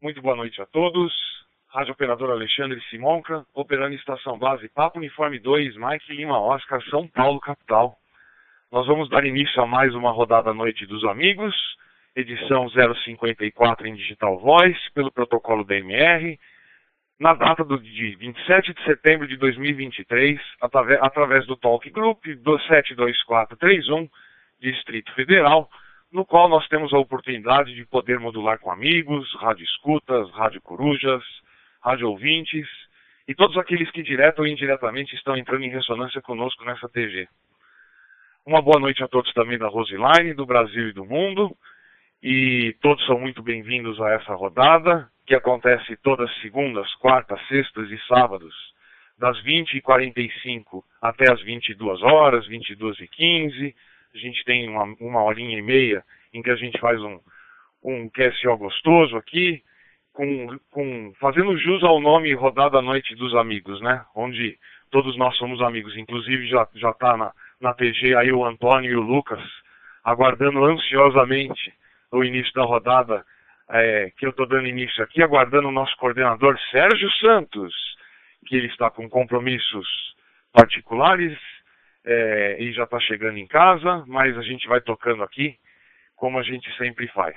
Muito boa noite a todos. Rádio Operador Alexandre Simonca, operando estação base Papo Uniforme 2, Mike Lima Oscar, São Paulo, capital. Nós vamos dar início a mais uma rodada Noite dos Amigos, edição 054 em Digital Voice, pelo protocolo DMR, na data do, de 27 de setembro de 2023, através, do Talk Group 272431, Distrito Federal, no qual nós temos a oportunidade de poder modular com amigos, rádio escutas, rádio corujas, rádio ouvintes e todos aqueles que direto ou indiretamente estão entrando em ressonância conosco nessa TV. Uma boa noite a todos também da Roseline, do Brasil e do mundo. E todos são muito bem-vindos a essa rodada, que acontece todas segundas, quartas, sextas e sábados, das 20h45 até as 22 horas, 22h15 a gente tem uma, uma horinha e meia em que a gente faz um, um QSO gostoso aqui, com, com, fazendo jus ao nome Rodada Noite dos Amigos, né? Onde todos nós somos amigos. Inclusive já já está na, na TG aí o Antônio e o Lucas aguardando ansiosamente o início da rodada é, que eu estou dando início aqui, aguardando o nosso coordenador Sérgio Santos, que ele está com compromissos particulares é, e já está chegando em casa, mas a gente vai tocando aqui como a gente sempre faz.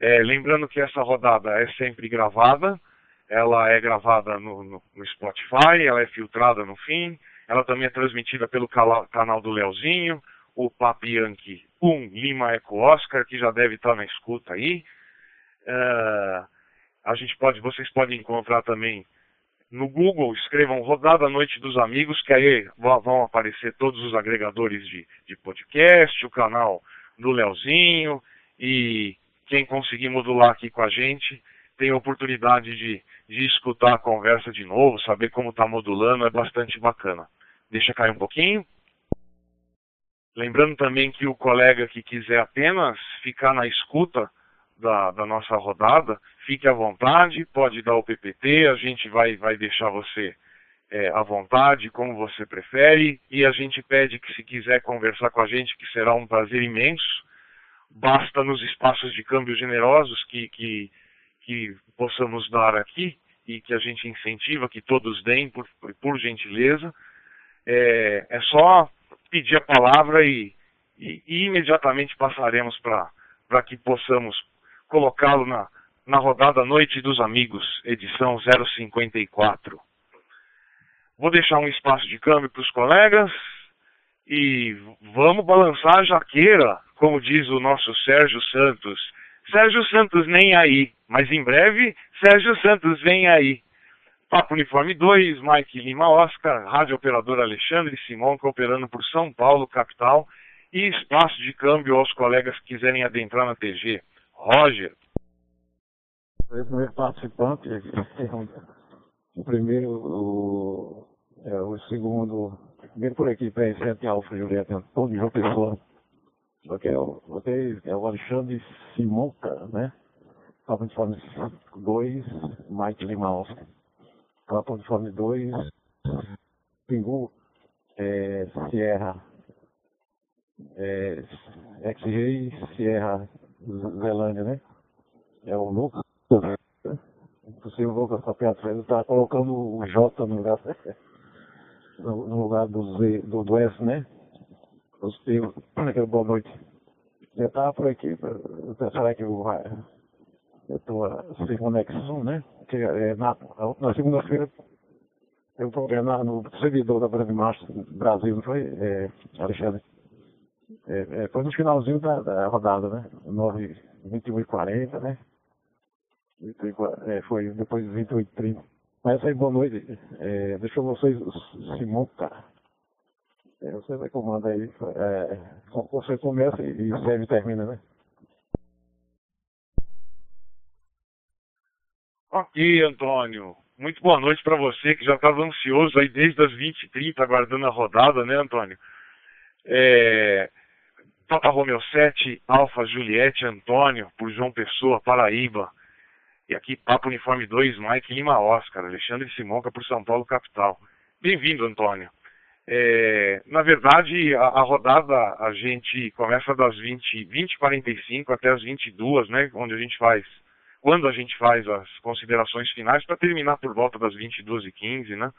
É, lembrando que essa rodada é sempre gravada, ela é gravada no, no, no, Spotify, ela é filtrada no fim, ela também é transmitida pelo canal do Leozinho, o Papianque 1 Lima Eco Oscar, que já deve estar na escuta aí. Uh, a gente pode, vocês podem encontrar também no Google, escrevam Rodada Noite dos Amigos, que aí vão aparecer todos os agregadores de, de podcast, o canal do Leozinho, e quem conseguir modular aqui com a gente tem a oportunidade de, de escutar a conversa de novo, saber como está modulando, é bastante bacana. Deixa cair um pouquinho. Lembrando também que o colega que quiser apenas ficar na escuta da, da nossa rodada, fique à vontade, pode dar o PPT, a gente vai, vai deixar você é, à vontade, como você prefere, e a gente pede que se quiser conversar com a gente, que será um prazer imenso, basta nos espaços de câmbio generosos que, que, que possamos dar aqui, e que a gente incentiva que todos deem, por, por gentileza, é, é só pedir a palavra e, e, e imediatamente passaremos para que possamos colocá-lo na, na rodada Noite dos Amigos, edição 054. Vou deixar um espaço de câmbio para os colegas e vamos balançar a jaqueira, como diz o nosso Sérgio Santos. Sérgio Santos nem aí, mas em breve Sérgio Santos vem aí. Papo Uniforme 2, Mike Lima Oscar, Rádio Operador Alexandre Simão, cooperando por São Paulo, capital, e espaço de câmbio aos colegas que quiserem adentrar na TG. Roger. O primeiro participante, o primeiro, o, é, o segundo, primeiro por aqui, presente Alfa Julieta Antônio João Pessoa. Só que é o, é o Alexandre Simonca, né? Papo de Fome 2, Mike Lima Oscar. Papo de Fome 2, Pingu, é, Sierra, é, X-Ray, Sierra Zelândia, né? É o Lucas. Impossível o Lucas Papiato, ele está colocando o J no lugar, no, lugar do, Z, do, do S, né? Positivo. Aquele boa noite. Já estava por aqui, será que eu. Eu estou sem conexão, né? Que é, na, na segunda-feira eu programa no servidor da Marcha Brasil, não foi, é, Alexandre? É, é, foi no finalzinho da, da rodada, né? 9, 21 e 40, né? 21, é, foi depois de 28 e 30. Mas aí, boa noite. É, deixa vocês se montar. É, você vai comandar aí. É, você começa e serve termina, né? Ok, Antônio. Muito boa noite para você que já estava ansioso aí desde as 20h30 aguardando a rodada, né, Antônio? É, Papa Romeo 7, Alfa Juliette Antônio, por João Pessoa, Paraíba. E aqui Papo Uniforme 2, Mike Lima Oscar, Alexandre Simonca por São Paulo Capital. Bem-vindo, Antônio. É, na verdade, a, a, rodada a gente começa das 20, 20 45 até as 22, né? Onde a gente faz quando a gente faz as considerações finais, para terminar por volta das 22h15, né?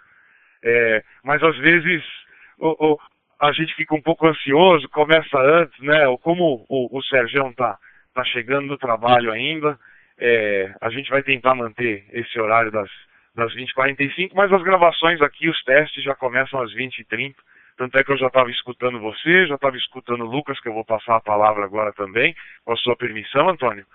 É, mas às vezes o, o, a gente fica um pouco ansioso, começa antes, né? Ou como o, o Sérgio tá, tá chegando do trabalho ainda, é, a gente vai tentar manter esse horário das, das 20h45, mas as gravações aqui, os testes já começam às 20h30. Tanto é que eu já estava escutando você, já estava escutando o Lucas, que eu vou passar a palavra agora também, com a sua permissão, Antônio.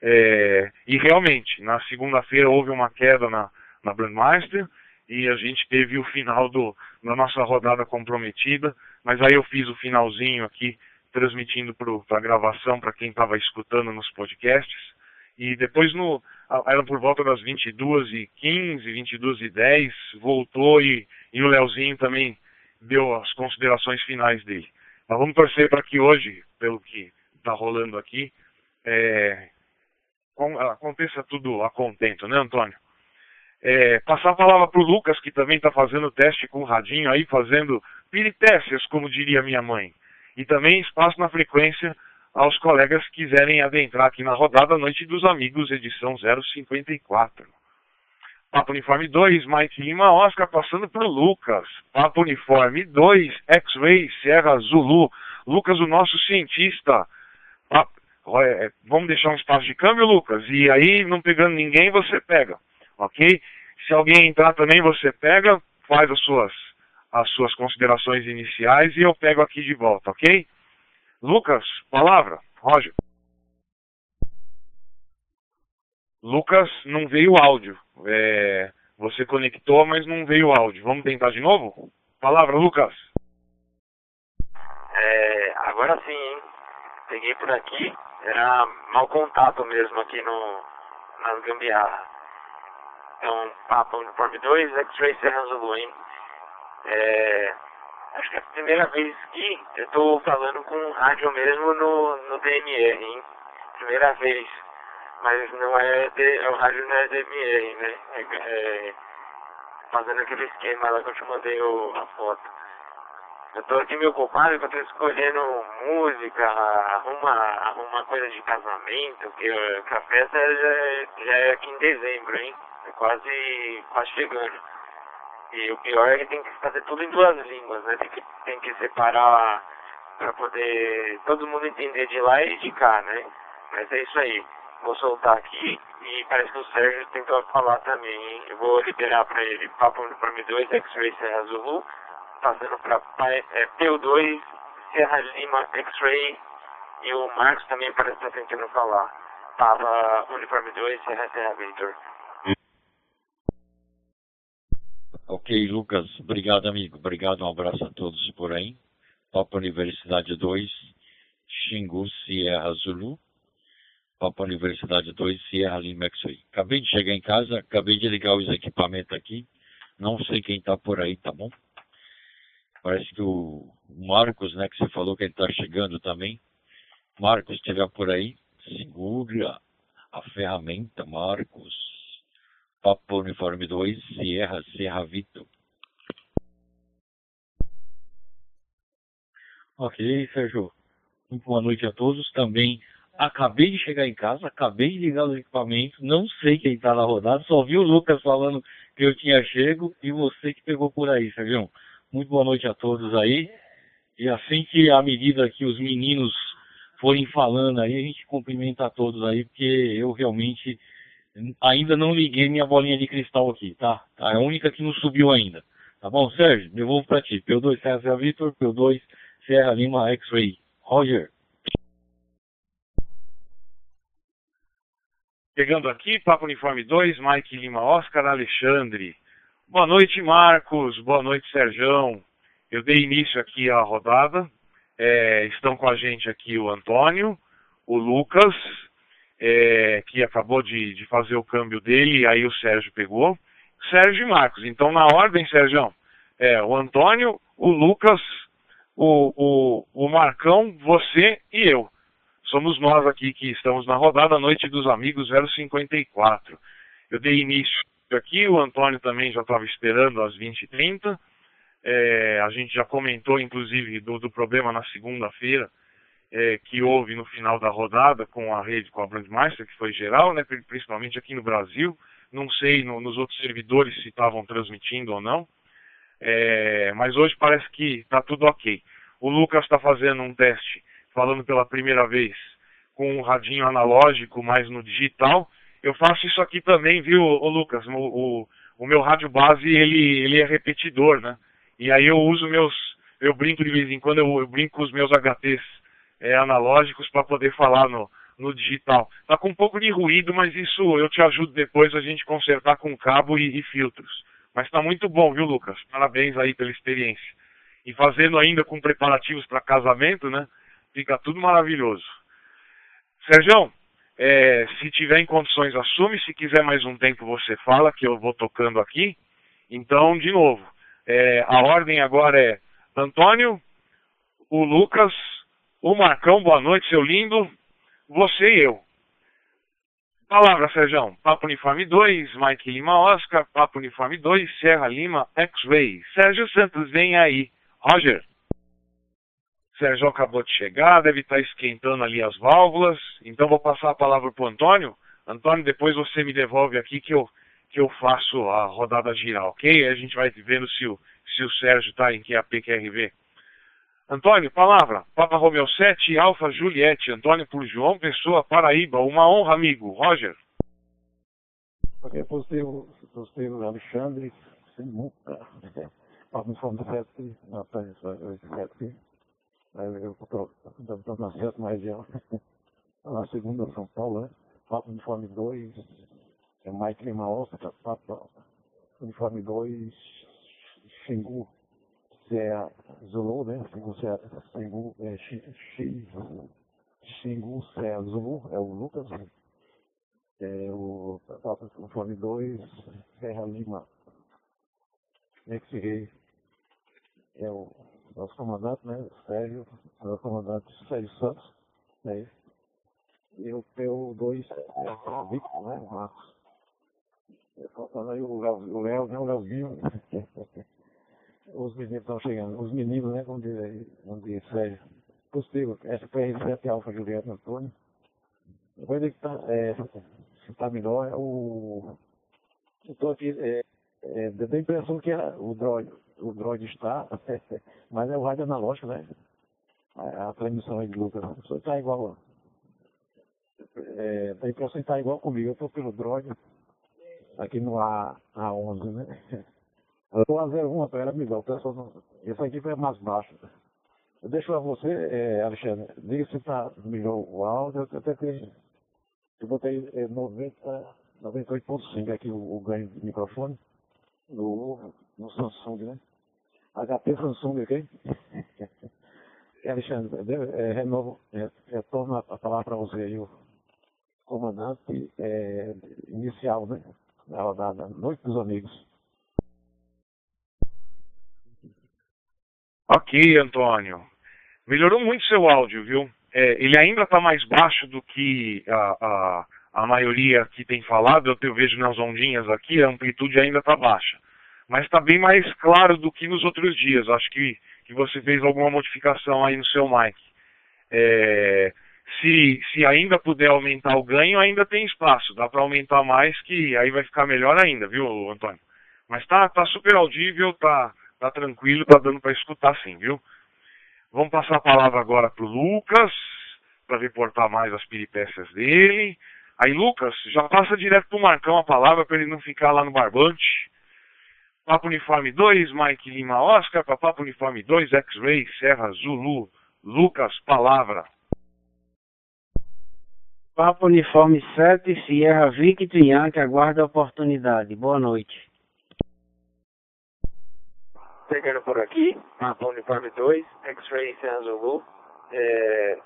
É, e realmente, na segunda-feira houve uma queda na, na Brandmeister e a gente teve o final do, da nossa rodada comprometida, mas aí eu fiz o finalzinho aqui, transmitindo para a gravação para quem estava escutando nos podcasts. E depois, no, era por volta das 22h15, 22h10, voltou e, e o Leozinho também deu as considerações finais dele. Nós vamos torcer para que hoje, pelo que está rolando aqui, é, aconteça tudo a contento, né, Antônio? É, passar a palavra para o Lucas, que também está fazendo teste com o radinho aí, fazendo piritestes, como diria minha mãe. E também espaço na frequência aos colegas que quiserem adentrar aqui na rodada Noite dos Amigos, edição 054. Papo Uniforme 2, Mike Lima, Oscar passando para o Lucas. Papo Uniforme 2, X-Ray, Sierra Zulu. Lucas, o nosso cientista. Papo, é, vamos deixar um espaço de câmbio, Lucas? E aí, não pegando ninguém, você pega, ok? Se alguém entrar também, você pega, faz as suas, as suas considerações iniciais e eu pego aqui de volta, ok? Lucas, palavra. Roger. Lucas, não veio áudio. É, você conectou, mas não veio áudio. Vamos tentar de novo? Palavra, Lucas. É, agora sim, hein? Peguei por aqui. Era mau contato mesmo aqui no, nas gambiarra. Então, Papa Uniforme 2, X-Ray Serra Zulu, hein? É, Acho que é a primeira vez que eu tô falando com rádio mesmo no, no DMR, hein? Primeira vez. Mas não é, de, o rádio não é DMR, né? É, é, fazendo aquele esquema lá que eu te mandei o, a foto. Eu tô aqui meio ocupado que eu tô escolhendo música, arruma, arruma coisa de casamento, que, que a festa já, é, já é aqui em dezembro, hein? É quase, quase chegando. E o pior é que tem que fazer tudo em duas línguas, né? Tem que, tem que separar para poder todo mundo entender de lá e de cá, né? Mas é isso aí. Vou soltar aqui e parece que o Sérgio tentou falar também, hein? Eu vou liberar para ele Papo Uniforme 2, X-Ray Serra Zulu, passando para é, PU2, Serra Lima, X-Ray e o Marcos também parece estar tentando falar. Papa Uniforme 2, Serra Serra Victor. Ok, Lucas, obrigado, amigo. Obrigado, um abraço a todos por aí. Papa Universidade 2, Xingu, Sierra Zulu. Papa Universidade 2, Sierra Lima X-Ray. Acabei de chegar em casa, acabei de ligar os equipamentos aqui. Não sei quem está por aí, tá bom? Parece que o Marcos, né, que você falou que ele está chegando também. Marcos estiver por aí, segura a ferramenta, Marcos. Papa Uniforme 2, Sierra, Sierra Vitor. Ok, Sérgio. Muito boa noite a todos. Também acabei de chegar em casa, acabei de ligar os equipamentos, não sei quem está na rodada, só vi o Lucas falando que eu tinha chego e você que pegou por aí, Sérgio. Muito boa noite a todos aí. E assim que, à medida que os meninos forem falando aí, a gente cumprimenta a todos aí, porque eu realmente ainda não liguei minha bolinha de cristal aqui, tá? tá? É a única que não subiu ainda. Tá bom, Sérgio? Devolvo para ti. P2 Serra Vitor, P2 Serra Lima X-Ray. Roger. Chegando aqui, Papo Uniforme 2, Mike Lima Oscar Alexandre. Boa noite, Marcos. Boa noite, Serjão. Eu dei início aqui à rodada. É, estão com a gente aqui o Antônio, o Lucas, é, que acabou de, de, fazer o câmbio dele, aí o Sérgio pegou. Sérgio e Marcos. Então, na ordem, Sérgio, é, o Antônio, o Lucas, o, o, o Marcão, você e eu. Somos nós aqui que estamos na rodada Noite dos Amigos 054. Eu dei início aqui, o Antônio também já estava esperando às 20h30. É, a gente já comentou, inclusive, do, do problema na segunda-feira é, que houve no final da rodada com a rede, com a Brandmeister, que foi geral, né, principalmente aqui no Brasil. Não sei no, nos outros servidores se estavam transmitindo ou não, é, mas hoje parece que está tudo ok. O Lucas está fazendo um teste, falando pela primeira vez com um radinho analógico, mas no digital. Eu faço isso aqui também, viu, ô Lucas? O, o, o meu rádio base ele, ele é repetidor, né? E aí eu uso meus, eu brinco de vez em quando, eu, eu brinco com os meus HTs é, analógicos para poder falar no, no digital. Tá com um pouco de ruído, mas isso eu te ajudo depois a gente consertar com cabo e, e filtros. Mas tá muito bom, viu, Lucas? Parabéns aí pela experiência. E fazendo ainda com preparativos para casamento, né? Fica tudo maravilhoso. Sérgio, é, se tiver em condições, assume. Se quiser mais um tempo, você fala, que eu vou tocando aqui. Então, de novo, é, a ordem agora é Antônio, o Lucas, o Marcão, boa noite, seu lindo, você e eu. Palavra, Sérgio. Papo Uniforme 2, Mike Lima Oscar, Papo Uniforme 2, Serra Lima X-Ray. Sérgio Santos, vem aí. Roger. Sérgio acabou de chegar, deve estar esquentando ali as válvulas. Então vou passar a palavra para o Antônio. Antônio, depois você me devolve aqui que eu, que eu faço a rodada girar, ok? Aí a gente vai vendo se o, se o Sérgio está em que APQRV. Antônio, palavra. Papa Romeu 7, Alfa Juliette. Antônio por João Pessoa, Paraíba. Uma honra, amigo. Roger. Ok, positivo, positivo Alexandre Simuca. Papa Informe 7, Natal 7. Eu estou na sétima região. Na segunda, São Paulo, né? Papa Uniforme 2, é Mike Lima Oscar, Papa Uniforme 2, Xingu é Zulu, né? Xingu, Xingu, é, Xingu é Zulu, é o Lucas. É o Fone 2, Serra Lima. É o nosso comandante, né? Sérgio, nosso comandante Sérgio Santos, né? E o PO2 é o Victor, né? Marcos. Faltando aí o Léo, né? O Léozinho. os meninos estão chegando, os meninos, né, como diz como diz Sérgio, possível, essa foi a 7 Alfa Julieta Antônio. Depois ele está, é, se está melhor, o, eu estou aqui, é, é, a impressão que a, o droid, o droid está, mas é o rádio analógico, né, a, a transmissão aí de Lucas, o senhor está igual, é, a impressão que está igual comigo, eu estou pelo droid, aqui no A, A11, né, eu a 01 para ela pessoal não... Esse aqui foi mais baixo. Eu deixo você, é, Alexandre, diga se está melhor o áudio, até tenho. Eu botei é, 90, 98.5 aqui o, o, ganho de microfone no, no Samsung, né? HP Samsung aqui. Alexandre, é, renovo, é, retorno a, palavra para você aí, o comandante é, inicial, né? Da rodada Noite dos Amigos. Ok, Antônio. Melhorou muito seu áudio, viu? É, ele ainda está mais baixo do que a, a, a maioria que tem falado. Eu, eu vejo nas ondinhas aqui, a amplitude ainda está baixa. Mas está bem mais claro do que nos outros dias. Acho que, que você fez alguma modificação aí no seu mic. É, se, se ainda puder aumentar o ganho, ainda tem espaço. Dá para aumentar mais, que aí vai ficar melhor ainda, viu, Antônio? Mas tá, tá super audível, tá, Tá tranquilo, tá dando para escutar sim, viu? Vamos passar a palavra agora pro Lucas, para reportar mais as peripécias dele. Aí, Lucas, já passa direto pro Marcão a palavra para ele não ficar lá no barbante. Papo Uniforme 2, Mike Lima Oscar, para Papo Uniforme 2, X-Ray, Serra Zulu. Lucas, palavra. Papo Uniforme 7, Sierra Victor Yankee, aguarda a oportunidade. Boa noite chegando por aqui, Papa Uniforme 2, X-Ray Serra Zulu, é,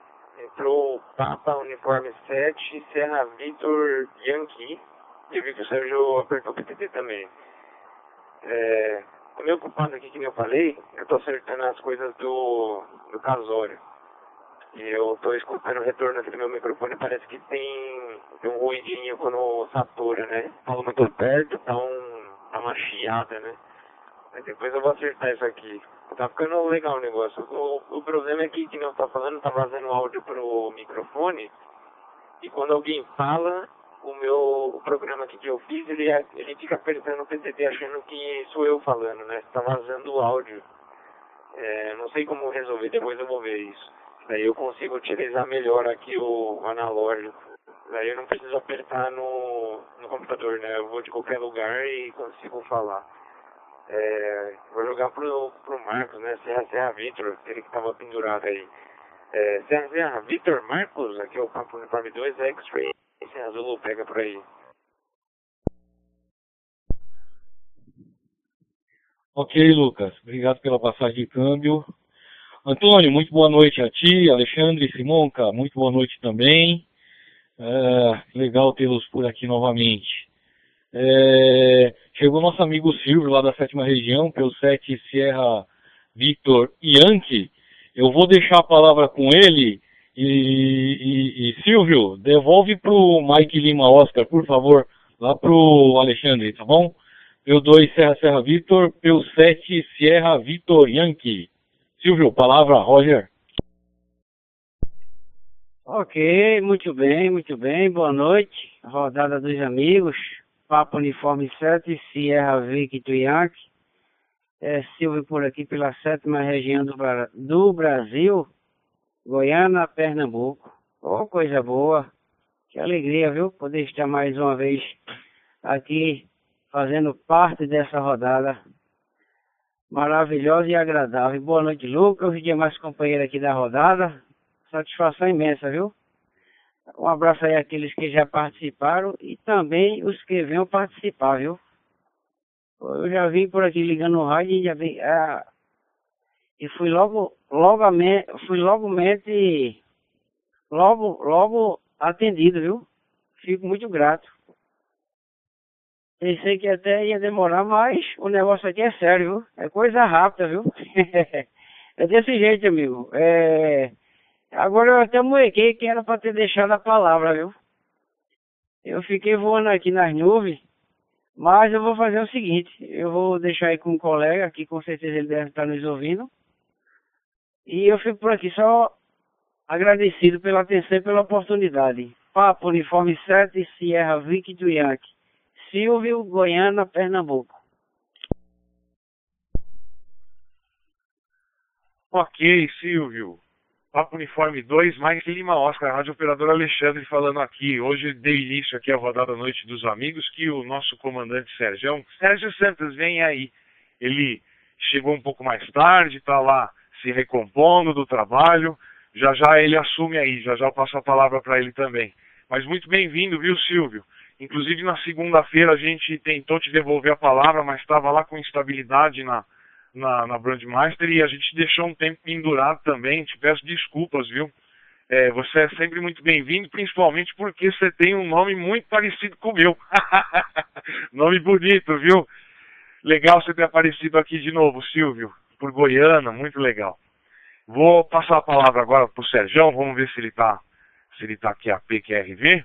entrou Papa Uniforme 7, Serra Vitor Yankee, e vi que o Sérgio apertou o PTT também. É, tô meio ocupado aqui, que eu falei, eu tô acertando as coisas do, do casório. E eu tô escutando o retorno aqui do meu microfone, parece que tem, tem um ruidinho quando satura, né? Falo muito perto, tá, um, tá uma chiada, né? Depois eu vou acertar isso aqui. Tá ficando legal o negócio. O, o problema é que, que não tá falando, tá vazando áudio pro microfone. E quando alguém fala, o meu o programa aqui que eu fiz, ele, ele fica apertando o PTT achando que sou eu falando, né? Tá vazando o áudio. É, não sei como resolver, depois eu vou ver isso. Daí eu consigo utilizar melhor aqui o analógico. Daí eu não preciso apertar no, no computador, né? Eu vou de qualquer lugar e consigo falar. É, vou jogar pro, pro Marcos, né? Serra Serra Vitor, aquele que tava pendurado aí. É, Serra Serra Vitor Marcos, aqui é o Papo Uniforme 2 X-Ray. Esse azul pega por aí. Ok, Lucas. Obrigado pela passagem de câmbio. Antônio, muito boa noite a ti. Alexandre Simonca, muito boa noite também. É, legal tê-los por aqui novamente. É, chegou nosso amigo Silvio, lá da sétima região, pelo 7 Sierra Victor Yankee. Eu vou deixar a palavra com ele. E, e, e Silvio, devolve para o Mike Lima Oscar, por favor, lá para o Alexandre, tá bom? P2 Serra Serra Victor, P7 Sierra Victor Yankee. Silvio, palavra, Roger. Ok, muito bem, muito bem. Boa noite. Rodada dos amigos. Papo Uniforme 7, Sierra Victor Yankee. É Silvio por aqui pela sétima região do, do Brasil, Goiânia, Pernambuco. Oh, coisa boa. Que alegria, viu? Poder estar mais uma vez aqui fazendo parte dessa rodada maravilhosa e agradável. Boa noite, Lucas, os demais companheiros aqui da rodada. Satisfação imensa, viu? Um abraço aí àqueles que já participaram e também os que venham participar, viu? Eu já vim por aqui ligando o rádio e já vim. Ah, e fui logo, fui logo, logo atendido, viu? Fico muito grato. Pensei que até ia demorar, mas o negócio aqui é sério, viu? É coisa rápida, viu? é desse jeito, amigo. É... Agora eu até moequei que era para ter deixado a palavra, viu? Eu fiquei voando aqui nas nuvens, mas eu vou fazer o seguinte, eu vou deixar aí com um colega, que com certeza ele deve estar nos ouvindo. E eu fico por aqui só agradecido pela atenção e pela oportunidade. Papo Uniforme 7, Sierra Vic do Yankee. Silvio, Goiânia, Pernambuco. Ok, Silvio. Papo Uniforme 2, Mike Lima Oscar, Rádio Operador Alexandre falando aqui. Hoje dei início aqui à rodada Noite dos Amigos, que o nosso comandante Sérgio, Sérgio Santos, vem aí. Ele chegou um pouco mais tarde, está lá se recompondo do trabalho. Já já ele assume aí, já já eu passo a palavra para ele também. Mas muito bem-vindo, viu, Silvio? Inclusive na segunda-feira a gente tentou te devolver a palavra, mas estava lá com instabilidade na, na, na Brandmaster e a gente deixou um tempo pendurado também. Te peço desculpas, viu? É, você é sempre muito bem-vindo, principalmente porque você tem um nome muito parecido com o meu. nome bonito, viu? Legal você ter aparecido aqui de novo, Silvio, por Goiânia, muito legal. Vou passar a palavra agora para o Sérgio, vamos ver se ele está se ele tá aqui a PQRV.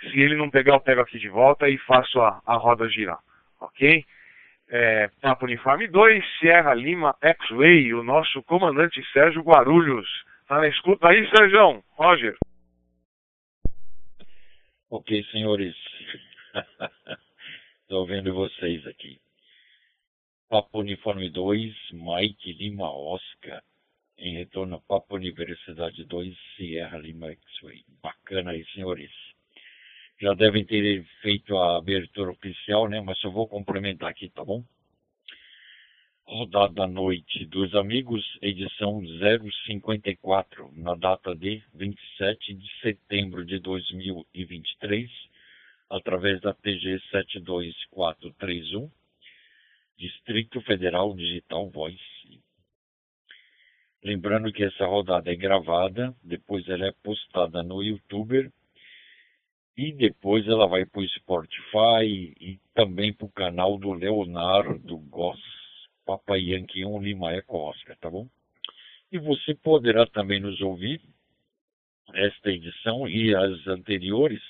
Se ele não pegar, eu pego aqui de volta e faço a, a roda girar, ok? É, Papo Uniforme 2, Sierra Lima X-Way, o nosso comandante Sérgio Guarulhos. Tá na escuta aí, Sérgio? Roger. Ok, senhores. Estou vendo vocês aqui. Papo Uniforme 2, Mike Lima Oscar. Em retorno Papo Universidade 2, Sierra Lima X-Way. Bacana aí, senhores já devem ter feito a abertura oficial, né? Mas eu vou complementar aqui, tá bom? Rodada da Noite dos Amigos, edição 054, na data de 27 de setembro de 2023, através da TG 72431, Distrito Federal Digital Voice. Lembrando que essa rodada é gravada, depois ela é postada no YouTuber e depois ela vai para o Spotify e também para o canal do Leonardo Goss, Papai Yankee 1 Lima Eco Oscar, tá bom? E você poderá também nos ouvir esta edição e as anteriores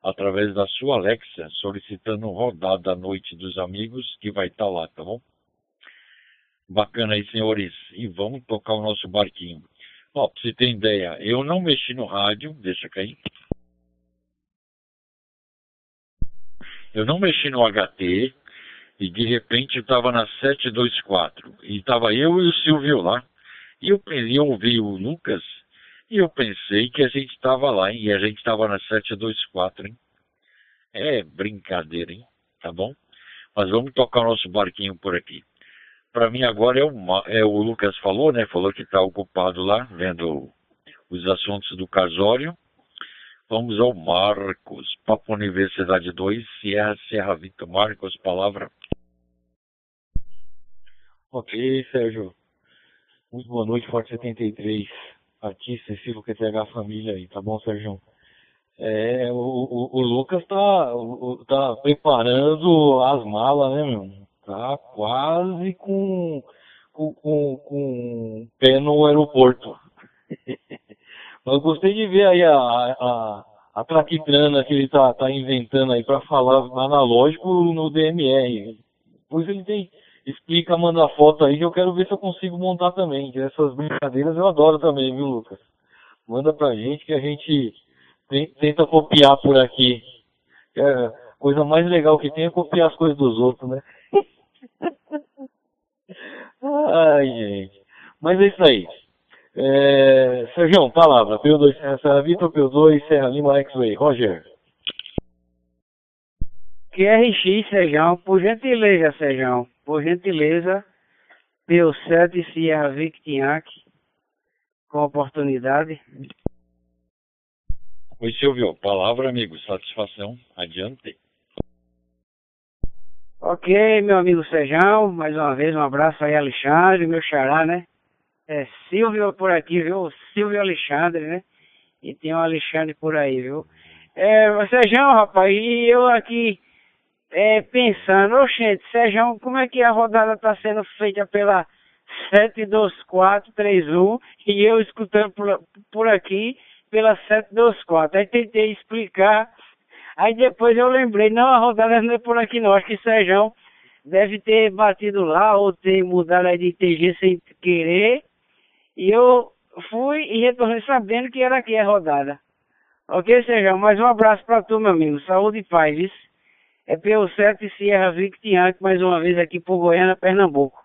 através da sua Alexa, solicitando rodada à noite dos amigos, que vai estar tá lá, tá bom? Bacana aí, senhores. E vamos tocar o nosso barquinho. Ó, pra você ter ideia, eu não mexi no rádio, deixa cair. Eu não mexi no HT e de repente estava na 724 e estava eu e o Silvio lá. E eu, eu ouvi o Lucas e eu pensei que a gente estava lá, hein? E a gente estava na 724, hein? É brincadeira, hein? Tá bom? Mas vamos tocar o nosso barquinho por aqui. Para mim agora é é o Lucas falou, né? Falou que está ocupado lá, vendo os assuntos do casório. Vamos ao Marcos, Papo Universidade 2, Sierra, Serra Vitor Marcos, palavra. Ok, Sérgio. Muito boa noite, Forte 73. Aqui, Cecílio QTH Família aí, tá bom, Sérgio? É, o, o, o Lucas tá, o, tá preparando as malas, né, meu? Tá quase com, com, com, com pé no aeroporto. Eu gostei de ver aí a, a, a traquitrana que ele tá, tá inventando aí para falar analógico no DMR. Depois ele tem, explica, manda foto aí que eu quero ver se eu consigo montar também. Que essas brincadeiras eu adoro também, viu, Lucas? Manda pra gente que a gente tenta copiar por aqui. É, a coisa mais legal que tem é copiar as coisas dos outros, né? Ai, gente. Mas é isso aí. É, Sérgio, palavra. P2 Serra, Serra Vitor, P2 Serra Lima X-Ray. Roger. QRX, Sérgio, por gentileza, Sérgio, por gentileza, P7 Sierra Victinhac, com oportunidade. Oi, Silvio. Palavra, amigo. Satisfação. Adiante. Ok, meu amigo Sejão, mais uma vez um abraço aí, Alexandre, meu xará, né? É Silvio por aqui, viu? Silvio Alexandre, né? E tem um Alexandre por aí, viu? É, Sejão, rapaz, e eu aqui é, pensando, oxente, Sejão, como é que a rodada tá sendo feita pela 72431 e eu escutando por, por aqui pela 724. Aí tentei explicar, aí depois eu lembrei, não, a rodada não é por aqui não, acho que Sejão deve ter batido lá ou ter mudado aí de TG sem querer e eu fui e retornei sabendo que era aqui a rodada. Ok, Sérgio? Mais um abraço para tu, meu amigo. Saúde e paz. É PO7 Sierra Victiante, mais uma vez aqui por Goiânia, Pernambuco.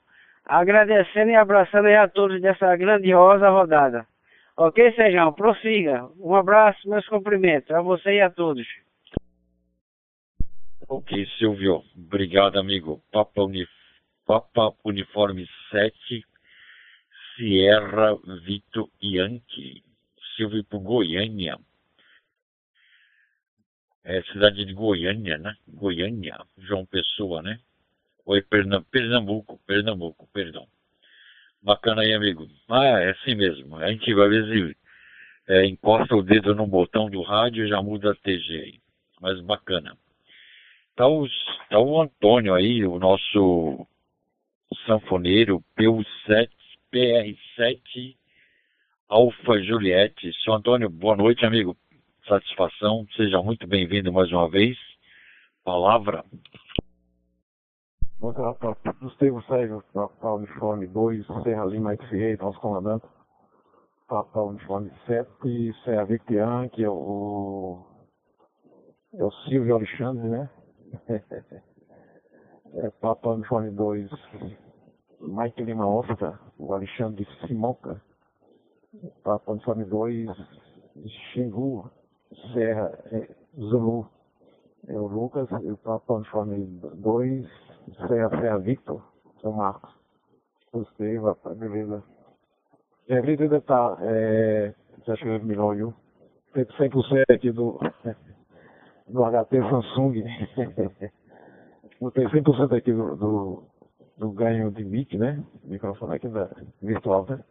Agradecendo e abraçando a todos dessa grandiosa rodada. Ok, Sérgio? Prossiga. Um abraço, meus cumprimentos a você e a todos. Ok, Silvio. Obrigado, amigo. Papa, Unif Papa Uniforme 7 Sierra Vito Yankee, Silvio por Goiânia. É cidade de Goiânia, né? Goiânia, João Pessoa, né? Oi, Pernambuco, Pernambuco, perdão. Bacana aí, amigo. Ah, é assim mesmo. A gente vai ver é, encosta o dedo no botão do rádio e já muda a TG aí. Mas bacana. Tá, os, tá o Antônio aí, o nosso sanfoneiro PU7 PR7 Alfa Juliette. Seu Antônio, boa noite, amigo. Satisfação. Seja muito bem-vindo mais uma vez. Palavra. Gustavo Sérgio, Papa Uniforme 2, Serra Lima XRE, nosso comandante. Papa Uniforme 7, Serra Victian, que é o, é o Silvio Alexandre, né? é Papa Uniforme 2, Mike Lima Oscar, o Alexandre Simonca, Papa Uniforme 2, Xingu, Serra, é, Zulu, é o Lucas, e o Papa Uniforme 2, Serra, Serra Victor, São Marcos. Gostei, rapaz, beleza. E a vida ainda tá, é, já chegou melhor, viu? 100% aqui do, do HT Samsung. Botei 100% aqui do, do do ganho de mic, né? Microfone aqui da virtual, né?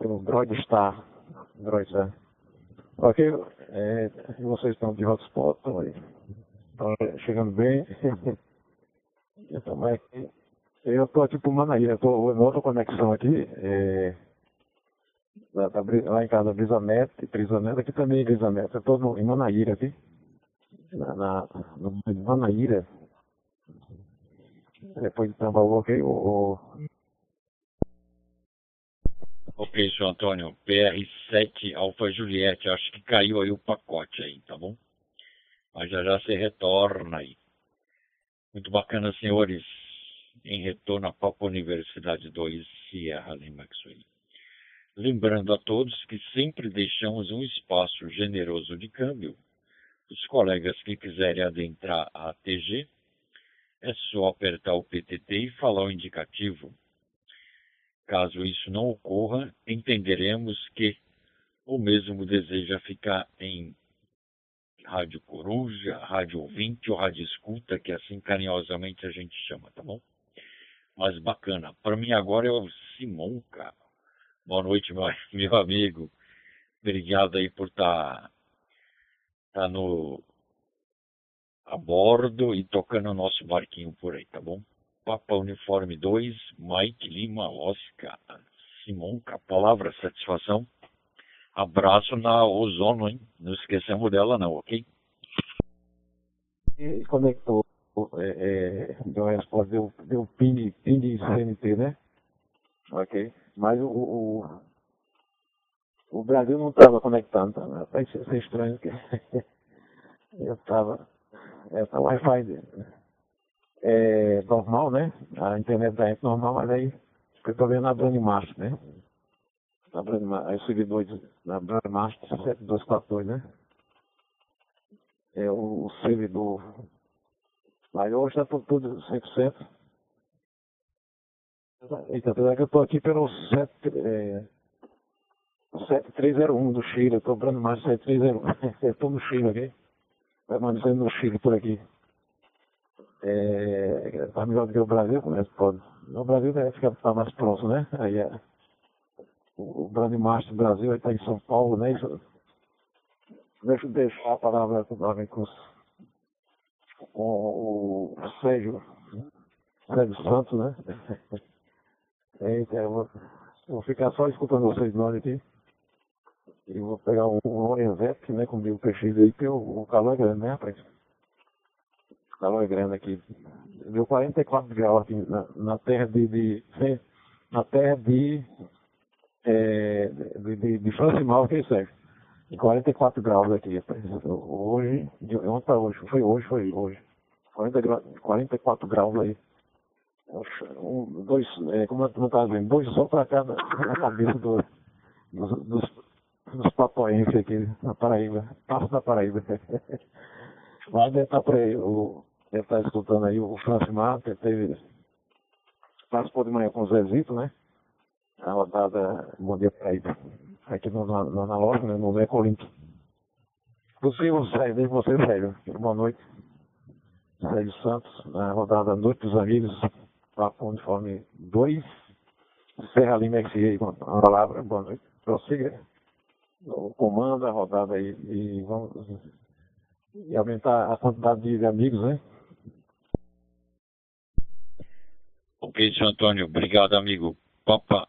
Pelo Droid Star. Star. Ok, é, vocês estão de hotspot, estão aí. Estão chegando bem. também aqui. Eu estou aqui por Manaíra, estou em outra conexão aqui. É, lá em casa da Brisanete, Brisanete, aqui também é Brisanete. Eu estou em Manaíra aqui. Na, na, no Manaíra, depois de Tambaú, ok? O, Ok, senhor Antônio. PR7 Alfa Juliette. Acho que caiu aí o pacote aí, tá bom? Mas já já você retorna aí. Muito bacana, senhores. Em retorno à Papo Universidade 2, Sierra Lima Maxwell. Lembrando a todos que sempre deixamos um espaço generoso de câmbio. Os colegas que quiserem adentrar a ATG, é só apertar o PTT e falar o indicativo. Caso isso não ocorra, entenderemos que o mesmo deseja ficar em Rádio Coruja, Rádio Ouvinte ou Rádio Escuta, que assim carinhosamente a gente chama, tá bom? Mas bacana. Para mim agora é o Simon, cara. Boa noite, meu, amigo. Obrigado aí por estar tá, tá no a bordo e tocando o nosso barquinho por aí, tá bom? Papa Uniforme 2, Mike Lima, Oscar, Simon, a palavra satisfação. Abraço na Ozono, hein? Não esquecemos dela não, ok? Conectou, é, é, deu a resposta, deu, deu PIN, PIN de CNT, né? Ok. Mas o, o, o Brasil não estava conectando, tá? Vai ser estranho que eu estava. Essa Wi-Fi dele. É normal, né? A internet da gente é normal, mas aí eu estou vendo a Brandmast, né? A Brandmast, aí os servidores da Brandmast 7242, né? É o, o servidor. Mas hoje está tudo 100%. Eita, apesar que eu estou aqui pelo 7, é, 7301 do Chile, eu estou brando mais 7301. eu estou no Chile aqui. Vai mandando no Chile por aqui. É, tá melhor do que o Brasil, é que pode? O Brasil deve ficar tá mais próximo, né? Aí é, o Brandmaster do Brasil está em São Paulo, né? Isso, deixa eu deixar a palavra com, com, o Sérgio, Sérgio Santos, né? Eita, eu vou, vou ficar só escutando vocês nós aqui. E vou pegar um, um Lorenzetti, né, comigo peixe aí, porque o, o calor é grande, né, rapaz? O calor é grande aqui. Deu 44 graus aqui na, na terra de, de, na terra de, é, de, de, de Francimal, aqui, Sérgio. E 44 graus aqui, rapaz. Hoje, de ontem para hoje, foi hoje, foi hoje. 40 gra, 44 graus aí um, dois, é, como eu estava vendo, dois só para cada na cabeça do, dos, dos, dos papoenses aqui na Paraíba, passo da Paraíba. Mas deve estar tá por aí, o, deve estar tá escutando aí o Francimar, que teve, participou de manhã com o Zezito, né? A rodada Bom Dia Paraíba, aqui no, no, no analógico, né? no Eco Link. Possível, Sérgio, você, Sérgio. Boa noite. Sérgio Santos, na rodada Noite dos Amigos, Papo Uniforme 2, Serra Lima XG, uma palavra, boa noite. Prossiga o comando, a rodada aí, e vamos e aumentar a quantidade de amigos, né? Ok, senhor Antônio, obrigado, amigo. Papa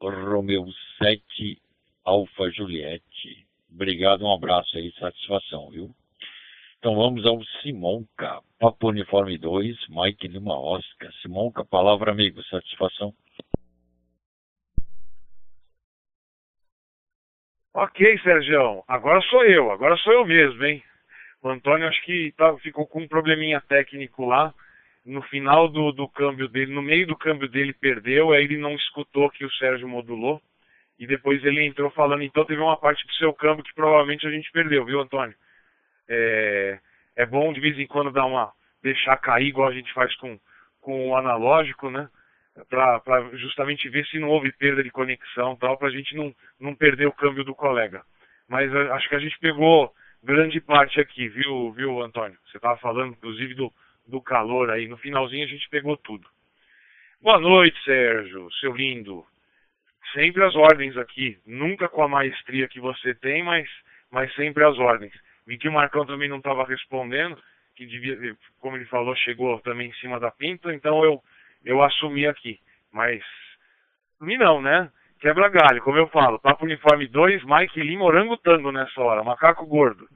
Romeu 7, Alfa Juliette. Obrigado, um abraço aí, satisfação, viu? Então vamos ao Simonca, Papo Uniforme 2, Mike Lima Oscar. Simonca, palavra amigo, satisfação. Ok, Sérgio, agora sou eu, agora sou eu mesmo, hein? O Antônio acho que tá, ficou com um probleminha técnico lá. No final do, do câmbio dele, no meio do câmbio dele perdeu, aí ele não escutou que o Sérgio modulou. E depois ele entrou falando, então teve uma parte do seu câmbio que provavelmente a gente perdeu, viu, Antônio? É, é bom de vez em quando dar uma deixar cair igual a gente faz com, com o analógico, né? Para justamente ver se não houve perda de conexão tal, para a gente não, não perder o câmbio do colega. Mas acho que a gente pegou grande parte aqui, viu, viu Antônio? Você estava falando, inclusive, do, do calor aí. No finalzinho a gente pegou tudo. Boa noite, Sérgio, seu lindo. Sempre as ordens aqui. Nunca com a maestria que você tem, mas, mas sempre as ordens. Vi que o Marcão também não estava respondendo, que devia, como ele falou, chegou também em cima da pinta, então eu, eu assumi aqui. Mas, mim não, né? Quebra galho, como eu falo, Papo Uniforme 2, Mike Lima, orangotango nessa hora, macaco gordo.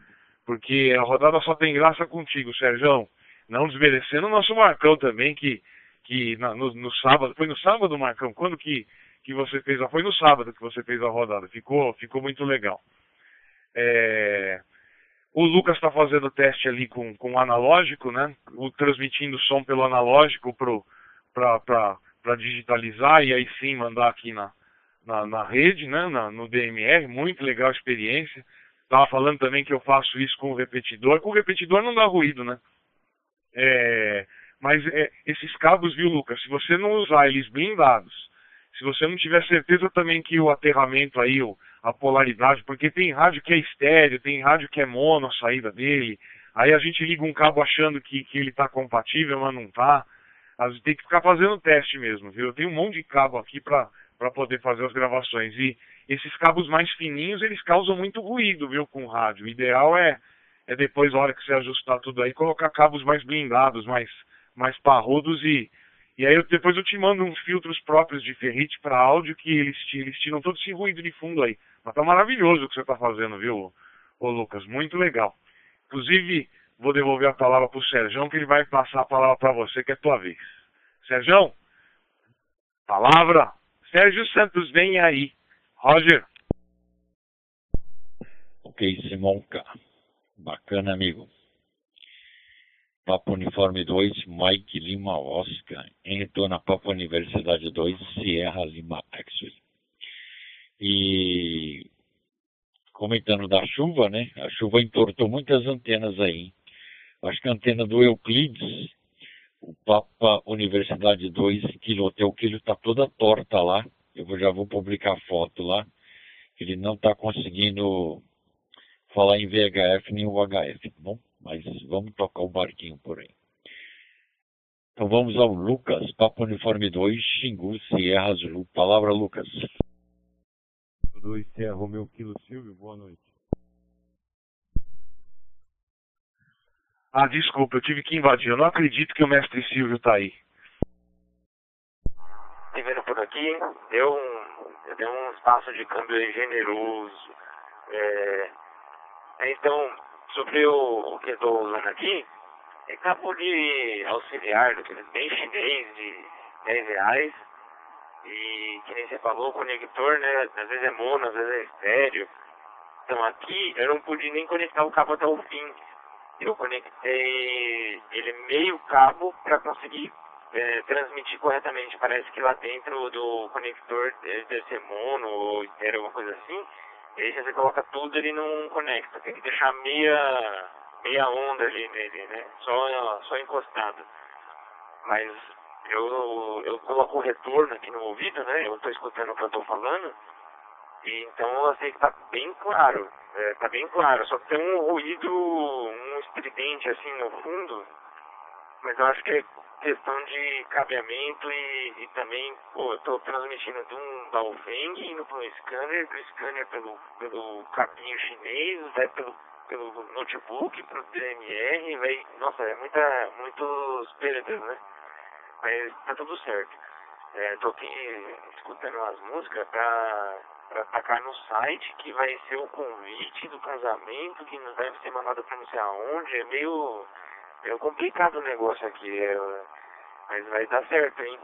Porque a rodada só tem graça contigo, Sérgio. Não desmerecendo o nosso Marcão também, que, que no, no, sábado, foi no sábado, Marcão, quando que, que você fez, foi no sábado que você fez a rodada, ficou, ficou muito legal. É, o Lucas está fazendo teste ali com, com o analógico, né? O, transmitindo som pelo analógico para digitalizar e aí sim mandar aqui na, na, na rede, né? Na, no DMR. Muito legal a experiência. Estava falando também que eu faço isso com o repetidor. Com o repetidor não dá ruído, né? É, mas é, esses cabos, viu, Lucas? Se você não usar eles blindados, se você não tiver certeza também que o aterramento aí, a polaridade, porque tem rádio que é estéreo, tem rádio que é mono a saída dele, aí a gente liga um cabo achando que, que ele está compatível, mas não está. A gente tem que ficar fazendo teste mesmo, viu? Eu tenho um monte de cabo aqui para poder fazer as gravações. E esses cabos mais fininhos, eles causam muito ruído, viu, com o rádio. O ideal é, é depois, na hora que você ajustar tudo aí, colocar cabos mais blindados, mais, mais parrudos e e aí eu, depois eu te mando uns filtros próprios de ferrite para áudio que eles, eles tiram todo esse ruído de fundo aí. Mas tá maravilhoso o que você tá fazendo, viu, ô Lucas? Muito legal. Inclusive, vou devolver a palavra pro Sérgio, que ele vai passar a palavra para você, que é tua vez. Sérgio, palavra. Sérgio Santos, vem aí. Roger. Ok, Simonca. Bacana, amigo. Papo Uniforme 2, Mike Lima Oscar, em retorno a Papo Universidade 2, Sierra Lima Axel. E comentando da chuva, né? A chuva entortou muitas antenas aí. Acho que a antena do Euclides, o Papa Universidade 2, quilo, o quilo está toda torta lá. Eu já vou publicar foto lá. Ele não está conseguindo falar em VHF nem UHF, tá bom? mas vamos tocar o barquinho por aí. Então vamos ao Lucas, Papo Uniforme 2, Xingu, Sierra Zulu. Palavra, Lucas. 2, Sierra Romeu Quilo Silvio, boa noite. Ah, desculpa, eu tive que invadir. Eu não acredito que o mestre Silvio tá aí. E vendo por aqui, deu um, deu um espaço de câmbio generoso. É, então, sobre o, o que eu estou usando aqui, é cabo de auxiliar, bem chinês, de 10 reais. E que nem você falou, o conector, né? Às vezes é mono, às vezes é estéreo. Então aqui eu não pude nem conectar o cabo até o fim. Eu conectei ele meio cabo para conseguir é, transmitir corretamente. Parece que lá dentro do conector deve ser mono ou estéreo, alguma coisa assim e aí você coloca tudo, ele não conecta. Tem que deixar meia, meia onda ali nele, né? Só, só encostado. Mas eu, eu coloco o retorno aqui no ouvido, né? Eu estou escutando o que eu estou falando. E então eu sei que tá bem claro. É, tá bem claro. Só tem um ruído, um estridente assim no fundo. Mas eu acho que é questão de cabeamento e, e também, pô, eu tô transmitindo de um Baofeng indo um scanner, do scanner pelo, pelo capinho chinês, vai pelo, pelo notebook, pro DMR, vai, nossa, é muita, muitos períodos, né? Mas tá tudo certo. É, tô aqui escutando as músicas pra, pra atacar no site que vai ser o convite do casamento, que não deve ser mandado pra não sei aonde, é meio é complicado o negócio aqui, é, mas vai dar certo, hein?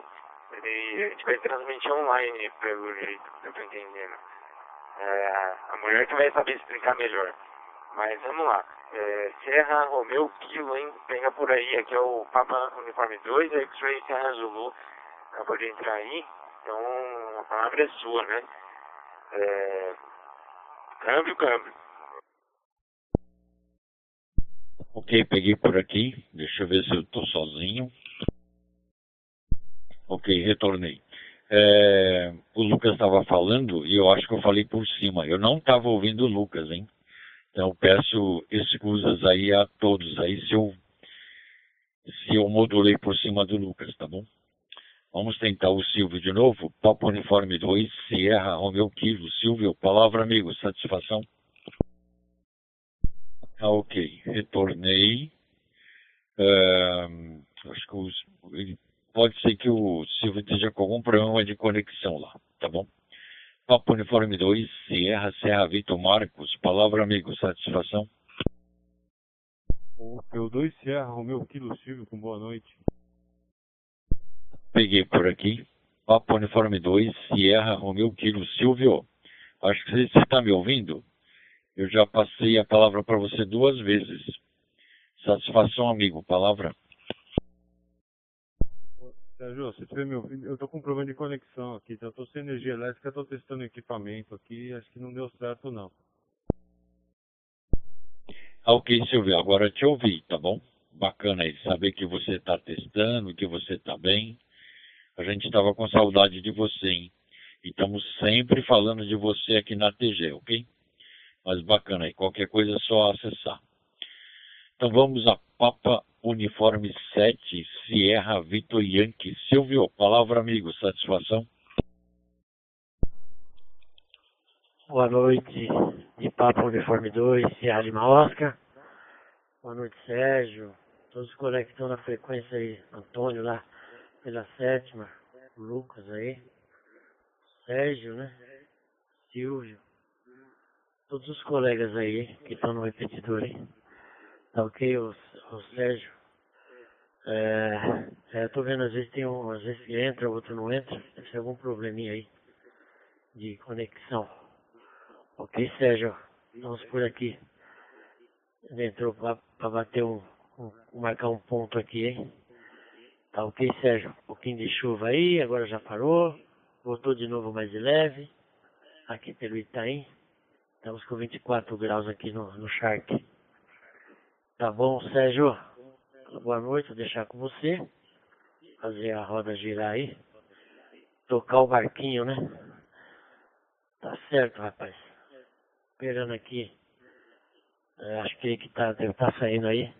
A gente vai transmitir online, pelo jeito que eu tô entendendo. É, a mulher que vai saber explicar melhor. Mas vamos lá. É, Serra Romeu Kilo, hein? Pega por aí. Aqui é o Papa Uniforme 2, X-Ray Serra Zulu. Acabou de entrar aí. Então a palavra é sua, né? É, câmbio, câmbio. Ok, peguei por aqui. Deixa eu ver se eu estou sozinho. Ok, retornei. É, o Lucas estava falando e eu acho que eu falei por cima. Eu não estava ouvindo o Lucas, hein? Então peço excusas aí a todos aí se eu, se eu modulei por cima do Lucas, tá bom? Vamos tentar o Silvio de novo. Papo Uniforme 2, Sierra, Romeu Kilo. Silvio, palavra amigo, satisfação? Ah, ok, retornei. Uh, acho que os, pode ser que o Silvio esteja com algum problema de conexão lá, tá bom? Papo Uniforme 2, Sierra, Serra Vitor Marcos, palavra amigo, satisfação? O P2 Serra, Romeu Kilo Silvio, com boa noite. Peguei por aqui. Papa Uniforme 2, Sierra Romeu Kilo Silvio. Acho que você está me ouvindo. Eu já passei a palavra para você duas vezes. Satisfação, amigo. Palavra. Sérgio, você estiver me ouvindo, eu estou com um problema de conexão aqui. Eu estou sem energia elétrica, estou testando equipamento aqui. Acho que não deu certo, não. Ah, ok, Silvio. Agora te ouvi, tá bom? Bacana aí saber que você está testando, que você está bem. A gente estava com saudade de você, hein? E estamos sempre falando de você aqui na TG, ok? Mas bacana aí, qualquer coisa é só acessar. Então vamos a Papa Uniforme 7, Sierra Vitor Yankee. Silvio, palavra amigo, satisfação? Boa noite, de Papa Uniforme 2, Sierra Lima Oscar. Boa noite, Sérgio. Todos os colegas que estão na frequência aí, Antônio lá pela sétima, Lucas aí, Sérgio, né? Silvio, todos os colegas aí que estão no repetidor aí. Tá ok, o, o Sérgio? É, é, tô vendo às vezes tem um, às vezes entra, outro não entra, deve ser algum probleminha aí de conexão. Ok, Sérgio, vamos por aqui. Ele entrou para bater um, um, marcar um ponto aqui, hein? Tá ok, Sérgio? Um pouquinho de chuva aí, agora já parou. Voltou de novo mais de leve. Aqui pelo Itaim. Estamos com 24 graus aqui no, no Shark. Tá bom, Sérgio? Boa noite, vou deixar com você. Fazer a roda girar aí. Tocar o barquinho, né? Tá certo, rapaz. Esperando aqui. É, acho que ele que tá, deve estar tá saindo aí.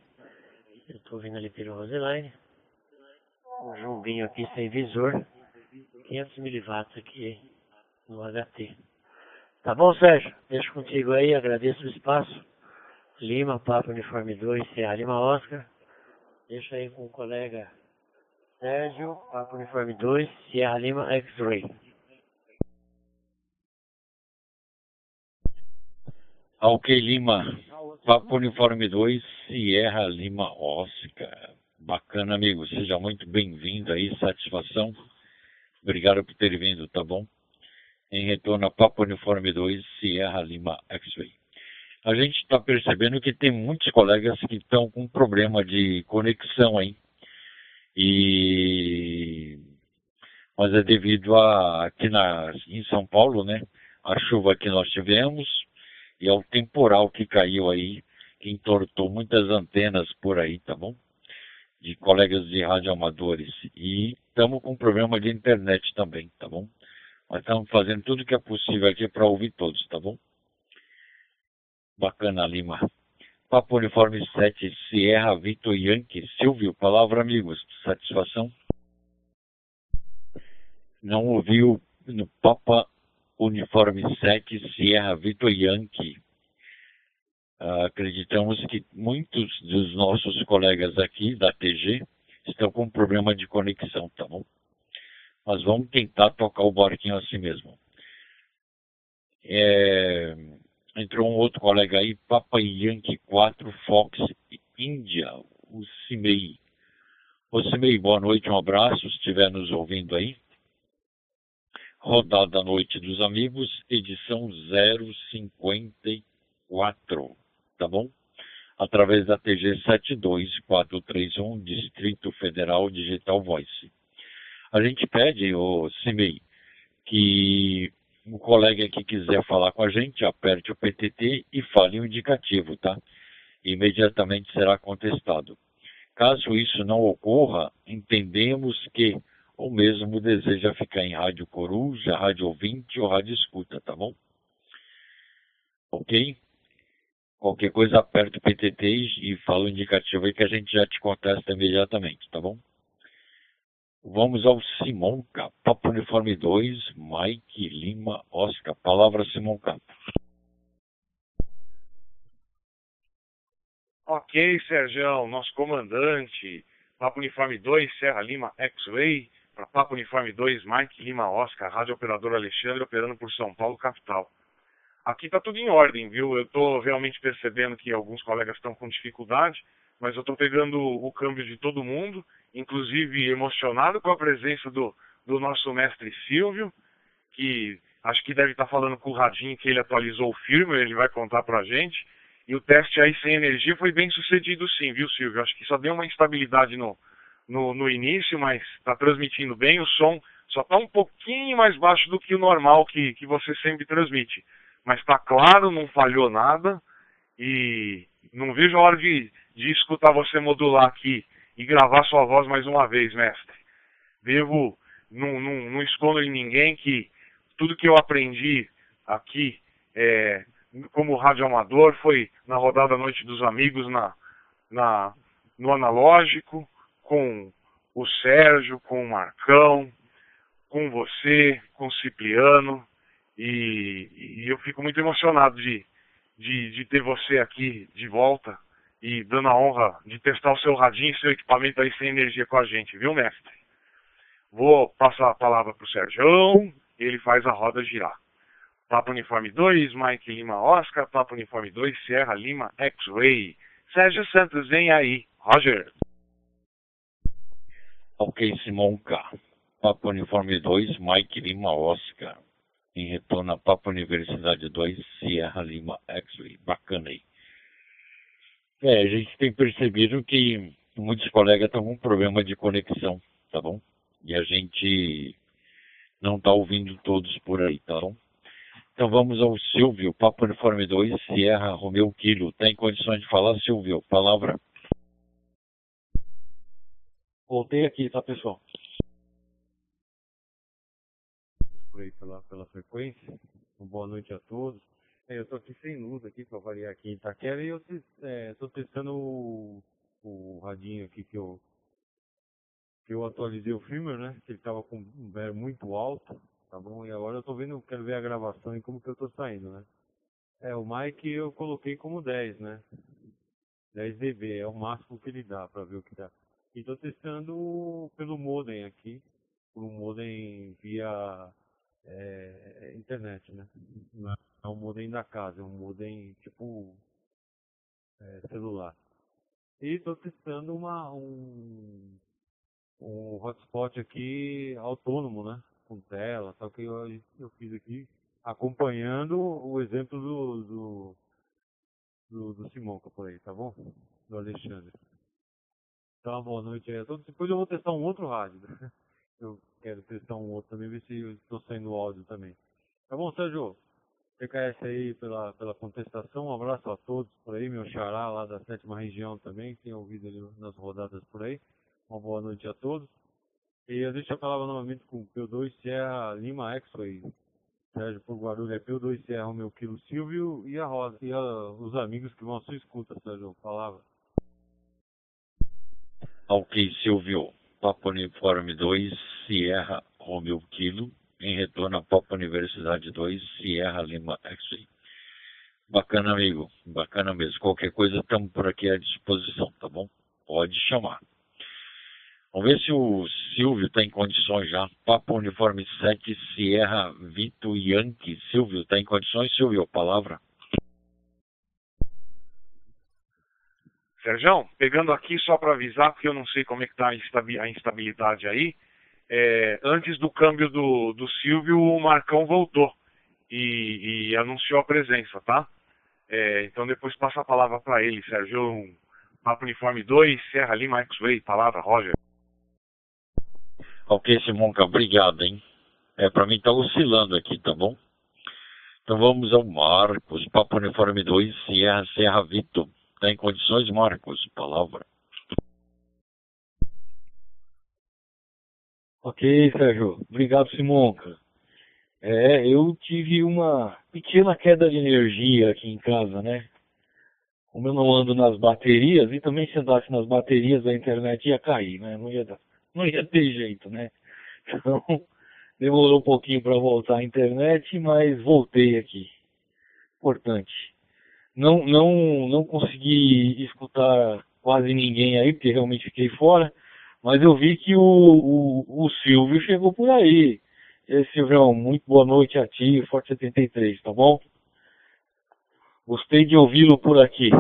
Eu tô vindo ali pelo Roseline um jumbinho aqui sem visor, 500 miliwatts aqui no HT. Tá bom, Sérgio? Deixo contigo aí, agradeço o espaço. Lima, Papa Uniforme 2, CA Lima Oscar. Deixa aí com o colega Sérgio, Papa Uniforme 2, Sierra Lima X-Ray. Ok, Lima, Papa Uniforme 2, Sierra Lima Oscar. Bacana, amigo. Seja muito bem-vindo aí. Satisfação. Obrigado por ter vindo, tá bom? Em retorno a Papo Uniforme 2, Sierra Lima X-Ray. A gente está percebendo que tem muitos colegas que estão com problema de conexão aí. E... Mas é devido a, aqui na, em São Paulo, né? A chuva que nós tivemos e ao temporal que caiu aí, que entortou muitas antenas por aí, tá bom? De colegas de rádio amadores. E estamos com um problema de internet também, tá bom? Mas estamos fazendo tudo que é possível aqui para ouvir todos, tá bom? Bacana, Lima. Papo Uniforme 7, Sierra, Vitor Yankee, Silvio, palavra amigos, satisfação? Não ouviu no Papa Uniforme 7, Sierra, Vitor Yankee. Acreditamos que muitos dos nossos colegas aqui da TG estão com problema de conexão, tá bom? Mas vamos tentar tocar o barquinho assim mesmo. É, entrou um outro colega aí, Papa Yankee 4 Fox India, o Cimei. O Cimei, boa noite, um abraço, se estiver nos ouvindo aí. Rodada Noite dos Amigos, edição 054 tá bom? Através da TG 72431, Distrito Federal Digital Voice. A gente pede, o CIMEI, que o colega que quiser falar com a gente, aperte o PTT e fale o indicativo, tá? Imediatamente será contestado. Caso isso não ocorra, entendemos que o mesmo deseja ficar em rádio coruja, rádio ouvinte ou rádio escuta, tá bom? Ok? Qualquer coisa aperta o PTT e, fala o indicativo aí que a gente já te contesta imediatamente, tá bom? Vamos ao Simonca, Papo Uniforme 2, Mike Lima Oscar. Palavra Simonca. Ok, Sérgio, nosso comandante, Papo Uniforme 2, Serra Lima X-Way, para Papo Uniforme 2, Mike Lima Oscar, Rádio Operador Alexandre, operando por São Paulo, capital. Aqui está tudo em ordem, viu? Eu estou realmente percebendo que alguns colegas estão com dificuldade, mas eu estou pegando o câmbio de todo mundo, inclusive emocionado com a presença do do nosso mestre Silvio, que acho que deve estar falando com o Radinho que ele atualizou o firmware, ele vai contar pra gente. E o teste aí sem energia foi bem sucedido sim, viu Silvio? Acho que só deu uma instabilidade no, no, no início, mas está transmitindo bem. O som só está um pouquinho mais baixo do que o normal que, que você sempre transmite. Mas está claro, não falhou nada. E não vejo a hora de, de escutar você modular aqui e gravar sua voz mais uma vez, mestre. Devo, não, não, não escondo em ninguém que tudo que eu aprendi aqui é, como rádio amador foi na rodada Noite dos Amigos, na, na, no analógico, com o Sérgio, com o Marcão, com você, com o Cipriano, e, e eu fico muito emocionado de, de, de, ter você aqui de volta e dando a honra de testar o seu radinho e seu equipamento aí sem energia com a gente, viu, mestre? Vou passar a palavra para o Sérgio, ele faz a roda girar. Papa Uniforme 2, Mike Lima Oscar, Papa Uniforme 2, Sierra Lima X-Ray. Sérgio Santos, vem aí. Roger. Ok, Simonca. Papa Uniforme 2, Mike Lima Oscar. Em retorno a Papa Universidade 2, Sierra Lima X-Ray. Bacana aí. É, a gente tem percebido que muitos colegas estão com problema de conexão, tá bom? E a gente não está ouvindo todos por aí, tá bom? Então vamos ao Silvio, Papo Uniforme 2, Sierra Romeu Kilo. Tem condições de falar, Silvio? Palavra. Voltei aqui, tá pessoal? Por aí pela, pela frequência. boa noite a todos. É, eu estou aqui sem luz aqui para variar aqui em Itaquera e eu estou é, testando o, o radinho aqui que eu que eu atualizei o firmware, né? Que ele estava com um velho muito alto tá bom? E agora eu tô vendo, quero ver a gravação e como que eu tô saindo, né? É, o mic eu coloquei como 10, né? 10 dB, é o máximo que ele dá para ver o que dá. E tô testando pelo modem aqui, por um modem via é, internet, né? Não é um modem da casa, é um modem tipo é, celular. E tô testando uma, um, um hotspot aqui autônomo, né? com tela, só que eu, eu fiz aqui acompanhando o exemplo do, do, do, do Simonca por aí, tá bom? Do Alexandre. Então, boa noite aí a todos. Depois eu vou testar um outro rádio. Eu quero testar um outro também, ver se estou saindo áudio também. Tá bom, Sérgio? PKS aí pela, pela contestação. Um abraço a todos por aí, meu xará lá da sétima região também, que tem ouvido ali nas rodadas por aí. Uma boa noite a todos. E eu deixo a palavra novamente com P2 Serra Lima X-Ray. Sérgio por Guarulhos é P2 Serra o meu quilo Silvio e a Rosa. E a, os amigos que vão à sua escuta, Sérgio. Palavra. Ok, Silvio. Papa Uniforme 2, Sierra Romeu Kilo. Em retorno a Papa Universidade 2, Sierra Lima X-Ray. Bacana, amigo. Bacana mesmo. Qualquer coisa, estamos por aqui à disposição, tá bom? Pode chamar. Vamos ver se o Silvio está em condições já. Papo Uniforme 7, Sierra Vito Yankee. Silvio, está em condições? Silvio, palavra. Sérgio, pegando aqui só para avisar, porque eu não sei como é que está a instabilidade aí. É, antes do câmbio do, do Silvio, o Marcão voltou e, e anunciou a presença, tá? É, então depois passa a palavra para ele, Sérgio. Papo Uniforme 2, Serra Lima X-Way, palavra, Roger. Ok, Simonca, obrigado, hein? É, para mim tá oscilando aqui, tá bom? Então vamos ao Marcos, Papo Uniforme 2, Sierra Serra Vito. Tá em condições, Marcos? Palavra. Ok, Sérgio. Obrigado, Simonca. É, eu tive uma pequena queda de energia aqui em casa, né? Como eu não ando nas baterias, e também se andasse nas baterias a internet ia cair, né? Não ia não ia ter jeito, né? Então, demorou um pouquinho para voltar à internet, mas voltei aqui. Importante. Não, não, não consegui escutar quase ninguém aí, porque realmente fiquei fora, mas eu vi que o, o, o Silvio chegou por aí. E muito boa noite a ti, Forte 73, tá bom? Gostei de ouvi-lo por aqui.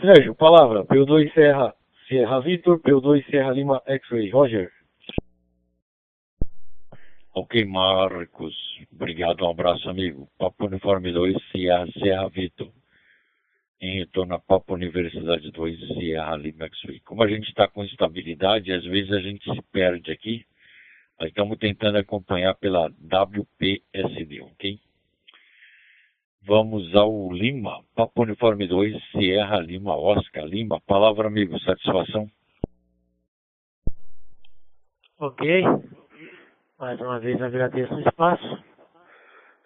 Sérgio, palavra, P2 Serra Sierra Victor, P2 Sierra Lima X-Ray. Roger. Ok, Marcos. Obrigado, um abraço, amigo. Papo Uniforme 2, Sierra, Serra Vitor. Em retorno a Papo Universidade 2, Sierra Lima X-Ray. Como a gente está com instabilidade, às vezes a gente se perde aqui. Nós estamos tentando acompanhar pela WPSD, ok? Vamos ao Lima, Papo Uniforme 2, Sierra Lima, Oscar Lima. Palavra, amigo, satisfação? Ok. Mais uma vez agradeço o espaço.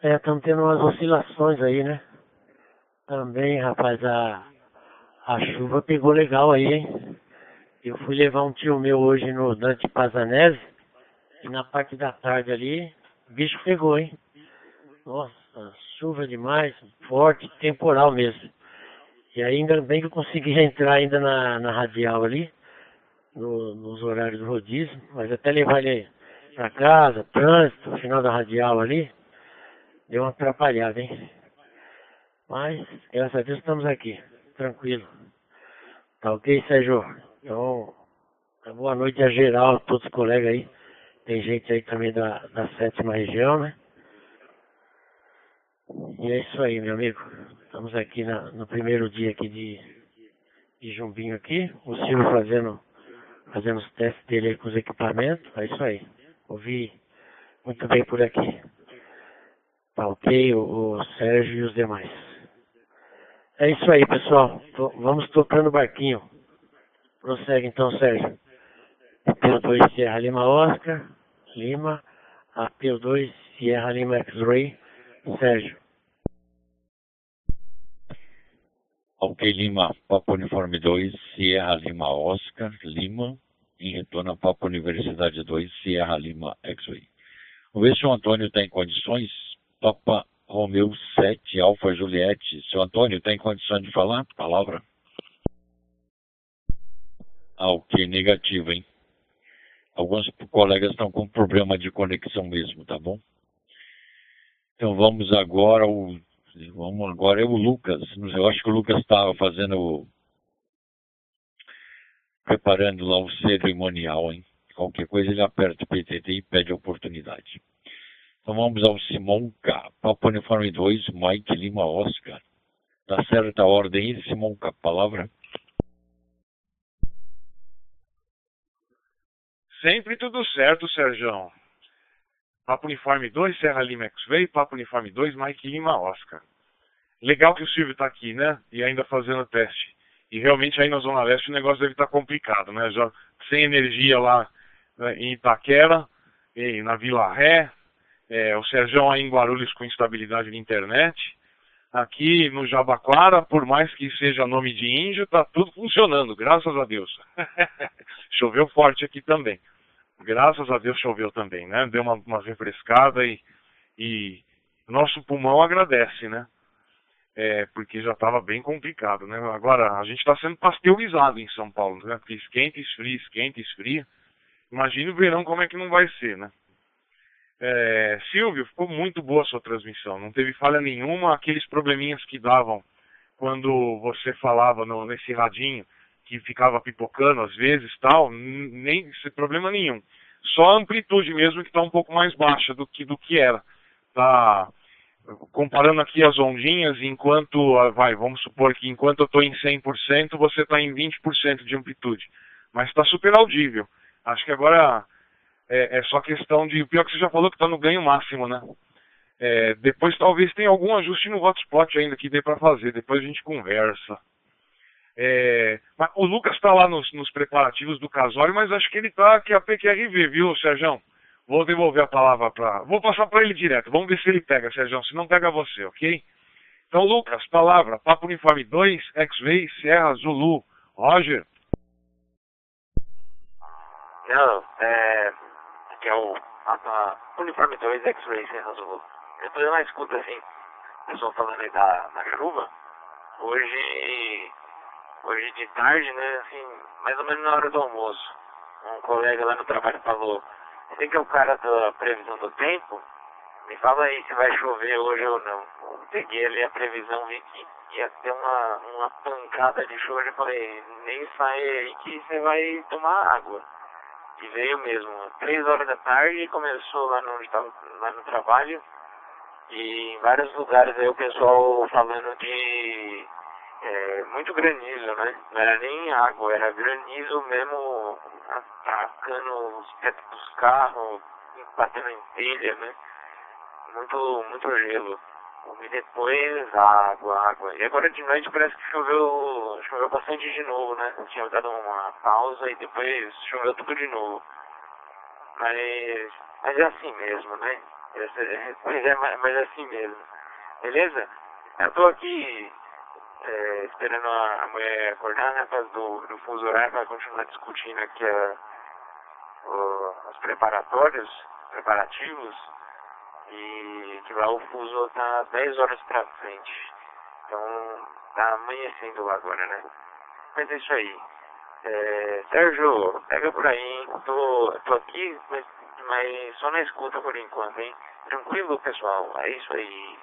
É, estamos tendo umas oscilações aí, né? Também, rapaz, a, a chuva pegou legal aí, hein? Eu fui levar um tio meu hoje no Dante Pazanese e na parte da tarde ali, o bicho pegou, hein? Nossa, chuva demais, forte, temporal mesmo. E ainda bem que eu consegui entrar ainda na, na radial ali, no, nos horários do rodízio, mas até levar ele pra casa, trânsito, final da radial ali, deu uma atrapalhada, hein? Mas, graças a Deus estamos aqui, tranquilo. Tá ok, Sérgio? Então, boa noite a geral, a todos os colegas aí. Tem gente aí também da, da sétima região, né? E é isso aí, meu amigo. Estamos aqui na, no primeiro dia aqui de, de Jumbinho aqui. O Silvio fazendo, fazendo os testes dele aí com os equipamentos. É isso aí. Ouvi muito bem por aqui. Tá ok, o, o Sérgio e os demais. É isso aí, pessoal. Vamos tocando o barquinho. Prossegue então, Sérgio. P2 Sierra Lima Oscar, Lima, a P2 Sierra Lima X-Ray, Sérgio. Ok, Lima, Papo Uniforme 2, Sierra Lima Oscar, Lima, em retorno a Papo Universidade 2, Sierra Lima X-Ray. Vamos ver se o Antônio está em condições. Papa Romeu 7, Alfa Juliette. Seu Antônio, está em condições de falar? Palavra. Ah, ok, negativo, hein? Alguns colegas estão com problema de conexão mesmo, tá bom? Então vamos agora ao. Vamos agora é o Lucas. Eu acho que o Lucas estava fazendo preparando lá o cerimonial, hein? Qualquer coisa ele aperta o PTT e pede a oportunidade. Então vamos ao Simonca, Papo Uniforme 2, Mike Lima Oscar. Tá certa ordem aí, Simonca, palavra? Sempre tudo certo, Sérgio. Papo Uniforme 2, Serra Lima X-Ray, Papo Uniforme 2, Mike Lima Oscar. Legal que o Silvio está aqui, né? E ainda fazendo teste. E realmente aí na Zona Leste o negócio deve estar tá complicado, né? Já sem energia lá né, em Itaquera, e na Vila Ré, é, o Sérgio aí em Guarulhos com instabilidade de internet. Aqui no Jabaquara, por mais que seja nome de índio, tá tudo funcionando, graças a Deus. Choveu forte aqui também. Graças a Deus choveu também, né? Deu uma, uma refrescada e, e nosso pulmão agradece, né? é, porque já estava bem complicado, né? Agora, a gente está sendo pasteurizado em São Paulo, né? Esquenta, esfria, esquenta, esfria. Imagina o verão como é que não vai ser, né? É, Silvio, ficou muito boa a sua transmissão, não teve falha nenhuma, aqueles probleminhas que davam quando você falava no, nesse radinho, que ficava pipocando às vezes tal, nem problema nenhum. Só a amplitude mesmo que está um pouco mais baixa do que, do que era. Tá comparando aqui as ondinhas, enquanto, ah, vai, vamos supor que enquanto eu estou em 100%, você está em 20% de amplitude. Mas está super audível. Acho que agora é, é, só questão de. Pior que você já falou que está no ganho máximo, né? É, depois talvez tenha algum ajuste no hotspot ainda que dê para fazer. Depois a gente conversa. É, o Lucas está lá nos, nos, preparativos do casório, mas acho que ele está aqui a PQRV, viu, Sérgio? Vou devolver a palavra para. Vou passar para ele direto. Vamos ver se ele pega, Sérgio. Se não pega você, ok? Então, Lucas, palavra. Papo Uniforme 2, X-Ray, Serra, Zulu. Roger. Não, é. Aqui é o. A, Uniforme 2, X-Ray, Zulu. Eu tô na escuta assim. Pessoal falando aí da, da chuva. Hoje. Hoje de tarde, né? Assim, mais ou menos na hora do almoço. Um colega lá no trabalho falou você que é o cara da previsão do tempo, me fala aí se vai chover hoje ou não. Peguei ali a previsão, vi que ia ter uma, uma pancada de chuva. Eu falei, nem sai aí que você vai tomar água. E veio mesmo, três horas da tarde, começou lá no, lá no trabalho. E em vários lugares aí o pessoal falando de é, muito granizo, né? Não era nem água, era granizo mesmo atacando os tetos dos carros, batendo em telha, né? Muito, muito gelo. E depois água, água. E agora de noite parece que choveu, choveu bastante de novo, né? Tinha dado uma pausa e depois choveu tudo de novo. Mas, mas é assim mesmo, né? Mas é, mas é assim mesmo. Beleza? Eu tô aqui é, esperando a, mulher acordar, né? Por do, do fuso horário para continuar discutindo aqui a, o, os preparatórios, preparativos e lá o fuso tá 10 horas pra frente. Então tá amanhecendo lá agora, né? Mas é isso aí. É, Sérgio, pega por aí, tô, tô aqui, mas, mas só na escuta por enquanto, hein? Tranquilo, pessoal? É isso aí.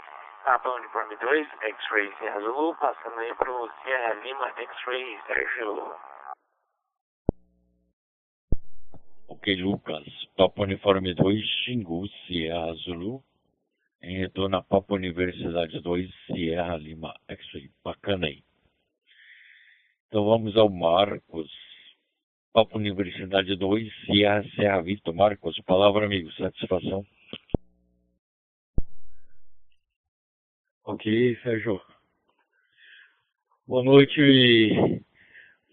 Papa Uniforme 2, X-Ray Serra Zulu, passando aí pro Sierra Lima X-Ray Sérgio. Ok, Lucas. Papa Uniforme 2, Xingu, Sierra Zulu. Em retorno a Papa Universidade 2, Sierra Lima, X-Ray. Bacana aí. Então vamos ao Marcos. Papa Universidade 2, Sierra, Serra Vitor. Marcos, palavra amigo, satisfação. Ok, Sérgio. Boa noite,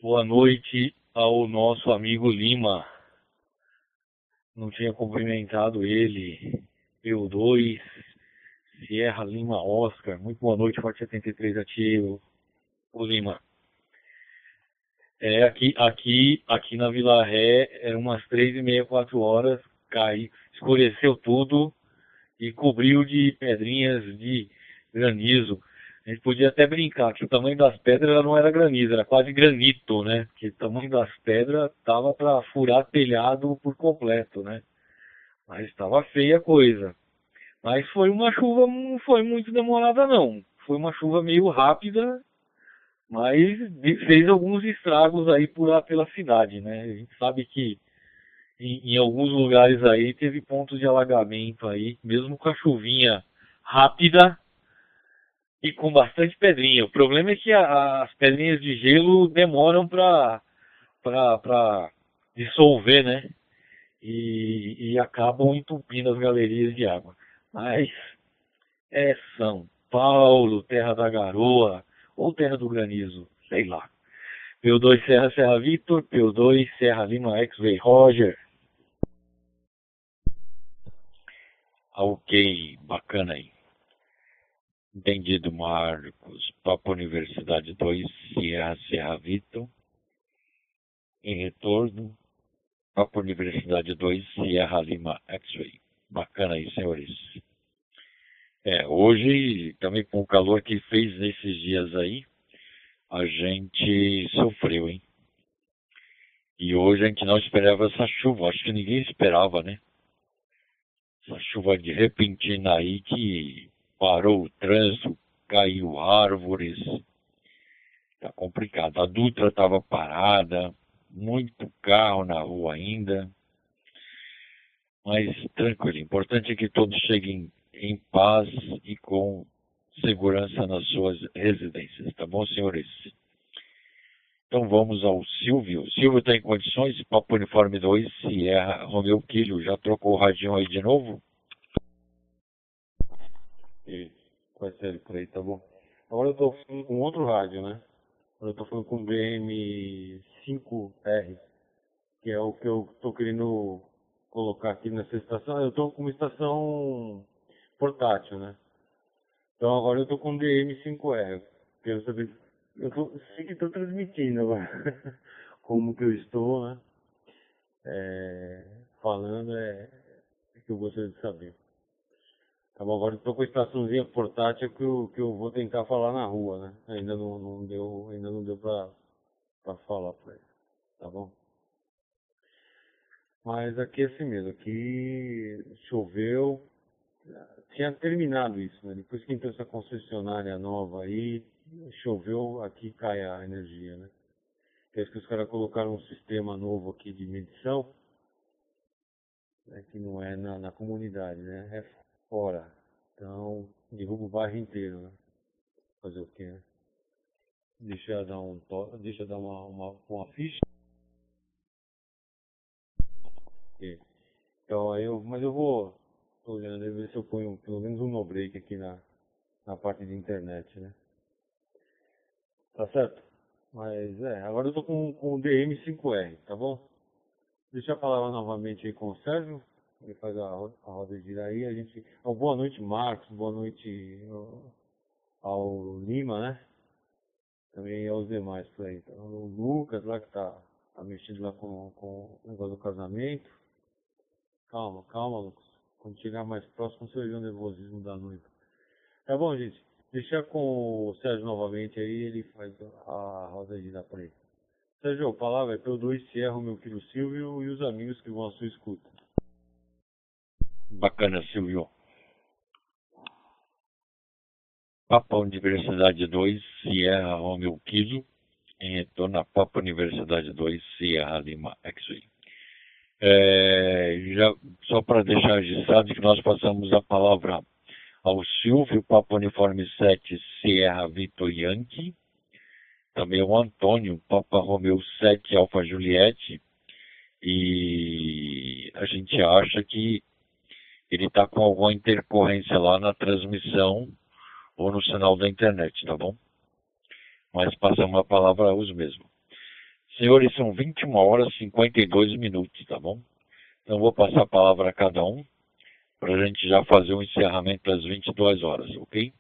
boa noite ao nosso amigo Lima não tinha cumprimentado ele. P2, Sierra Lima Oscar. Muito boa noite, Forte 73 ativo. O Lima. É, aqui, aqui, aqui na Vila Ré, eram umas três e meia, quatro horas, cai, escureceu tudo e cobriu de pedrinhas de granizo. A gente podia até brincar que o tamanho das pedras não era granizo, era quase granito, né? Porque o tamanho das pedras tava para furar telhado por completo, né? Mas estava feia a coisa. Mas foi uma chuva, não foi muito demorada não. Foi uma chuva meio rápida, mas fez alguns estragos aí por lá pela cidade, né? A gente sabe que em, em alguns lugares aí teve pontos de alagamento aí, mesmo com a chuvinha rápida, e com bastante pedrinha. O problema é que a, as pedrinhas de gelo demoram para para dissolver, né? E, e acabam entupindo as galerias de água. Mas é São Paulo, terra da garoa, ou terra do granizo, sei lá. P2 Serra Serra Vitor, P2 Serra Lima X-Ray Roger. Ok, bacana aí. Entendido, Marcos. Papa Universidade 2, Sierra Serra Vitor. Em retorno, Papa Universidade 2, Sierra Lima X-Ray. Bacana aí, senhores. É, hoje, também com o calor que fez nesses dias aí, a gente sofreu, hein? E hoje a gente não esperava essa chuva, acho que ninguém esperava, né? Essa chuva de repentina aí que parou o trânsito, caiu árvores. Tá complicado. A Dutra estava parada, muito carro na rua ainda. Mas tranquilo, o importante é que todos cheguem em paz e com segurança nas suas residências, tá bom, senhores? Então vamos ao Silvio. Silvio está em condições? Papo Uniforme 2, Sierra Romeu Quilho. Já trocou o radinho aí de novo? Com série por aí, tá bom. Agora eu tô com outro rádio, né? Agora eu tô falando com o BM5R, que é o que eu tô querendo colocar aqui nessa estação. Eu tô com uma estação portátil, né? Então agora eu tô com o DM5R. Quero saber. Eu tô, sei que estou transmitindo agora. Como que eu estou, né? É, falando é, é que eu gostaria de saber. Tá bom, agora estou com a estaçãozinha portátil que eu, que eu vou tentar falar na rua, né? Ainda não, não deu, ainda não deu pra, pra falar pra ele. Tá bom? Mas aqui é assim mesmo, aqui choveu, tinha terminado isso, né? Depois que entrou essa concessionária nova aí, choveu, aqui cai a energia, né? Parece que os caras colocaram um sistema novo aqui de medição né, que não é na, na comunidade, né? É fora. Então, derruba o bairro inteiro, né? Fazer o quê, né? Deixa eu dar um to... deixa eu dar uma, uma, uma ficha. Então aí eu. Mas eu vou. Olhando aí ver se eu ponho pelo menos um no break aqui na, na parte de internet, né? Tá certo? Mas é, agora eu tô com, com o DM5R, tá bom? Deixa eu falar novamente aí com o Sérgio. Ele faz a, a roda girar aí. A gente. Oh, boa noite, Marcos. Boa noite ao Lima, né? Também aos demais por aí. Então, o Lucas lá que tá, tá mexendo lá com, com o negócio do casamento. Calma, calma, Lucas. Quando chegar mais próximo, você vai ver o nervosismo da noiva. Tá bom, gente? Deixa com o Sérgio novamente aí, ele faz a roda girar por aí. Sérgio, palavra é pelo 2 Sierra, meu filho Silvio e os amigos que vão à sua escuta. Bacana, Silvio. Papa Universidade 2, Sierra Romeo Kilo, em retorno Papa Universidade 2, Sierra Lima X-Ray. É, já, só para deixar registrado que nós passamos a palavra ao Silvio, Papa Uniforme 7, Sierra Vitor Yankee, também o Antônio, Papa Romeo 7, Alfa Juliette, e a gente acha que ele está com alguma intercorrência lá na transmissão ou no sinal da internet, tá bom? Mas passamos a palavra a os mesmo. Senhores, são 21 horas e 52 minutos, tá bom? Então vou passar a palavra a cada um para a gente já fazer o um encerramento às 22 horas, ok?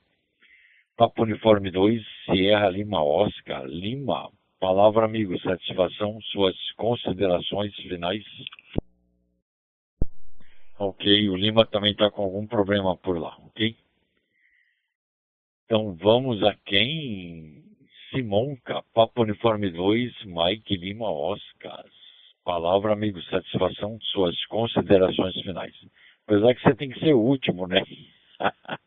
Papo Uniforme 2, Sierra Lima Oscar, Lima. Palavra, amigo, satisfação, suas considerações finais. Ok, o Lima também está com algum problema por lá, ok? Então vamos a quem? Simonca, Papo Uniforme 2, Mike Lima Oscar. Palavra, amigo, satisfação, suas considerações finais. Apesar que você tem que ser o último, né?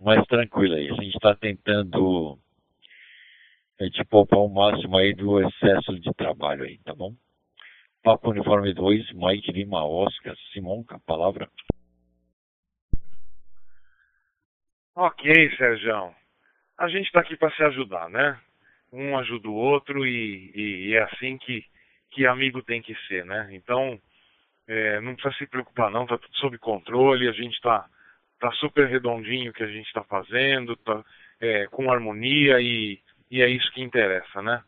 Mas tranquilo aí, a gente está tentando a gente poupar o máximo aí do excesso de trabalho aí, tá bom? Papo Uniforme 2, Mike Lima Oscar, Simonca, palavra. Ok, Sérgio. A gente está aqui para se ajudar, né? Um ajuda o outro e, e, e, é assim que, que amigo tem que ser, né? Então, é, não precisa se preocupar não, tá tudo sob controle, a gente está tá super redondinho o que a gente está fazendo, tá é, com harmonia e, e é isso que interessa, né?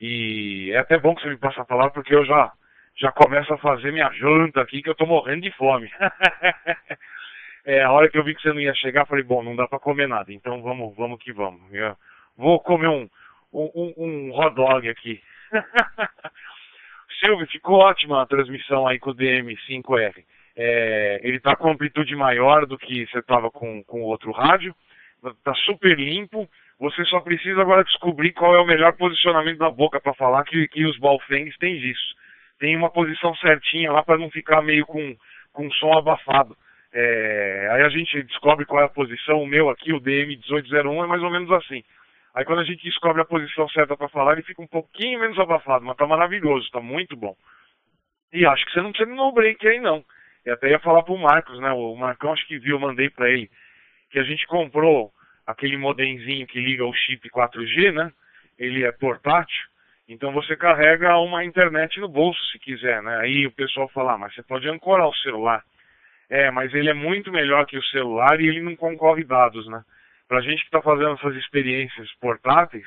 E é até bom que você me passe a palavra porque eu já, já começo a fazer minha janta aqui que eu estou morrendo de fome. é, a hora que eu vi que você não ia chegar, falei, bom, não dá para comer nada, então vamos, vamos que vamos. Eu vou comer um, um, um hot dog aqui. Silvio, ficou ótima a transmissão aí com o DM5R. É, ele está com amplitude maior do que você estava com, com o outro rádio. Está super limpo. Você só precisa agora descobrir qual é o melhor posicionamento da boca para falar que, que os balfengs têm disso. Tem uma posição certinha lá para não ficar meio com, com som abafado. É, aí a gente descobre qual é a posição. O meu aqui, o DM1801, é mais ou menos assim. Aí quando a gente descobre a posição certa para falar, ele fica um pouquinho menos abafado, mas tá maravilhoso, tá muito bom. E acho que você não precisa de no break aí não. Eu até ia falar pro Marcos, né? O Marcão acho que viu, eu mandei para ele, que a gente comprou aquele modemzinho que liga o chip 4G, né? Ele é portátil, então você carrega uma internet no bolso se quiser, né? Aí o pessoal fala, ah, mas você pode ancorar o celular. É, mas ele é muito melhor que o celular e ele não concorre dados, né? para a gente que está fazendo essas experiências portáteis,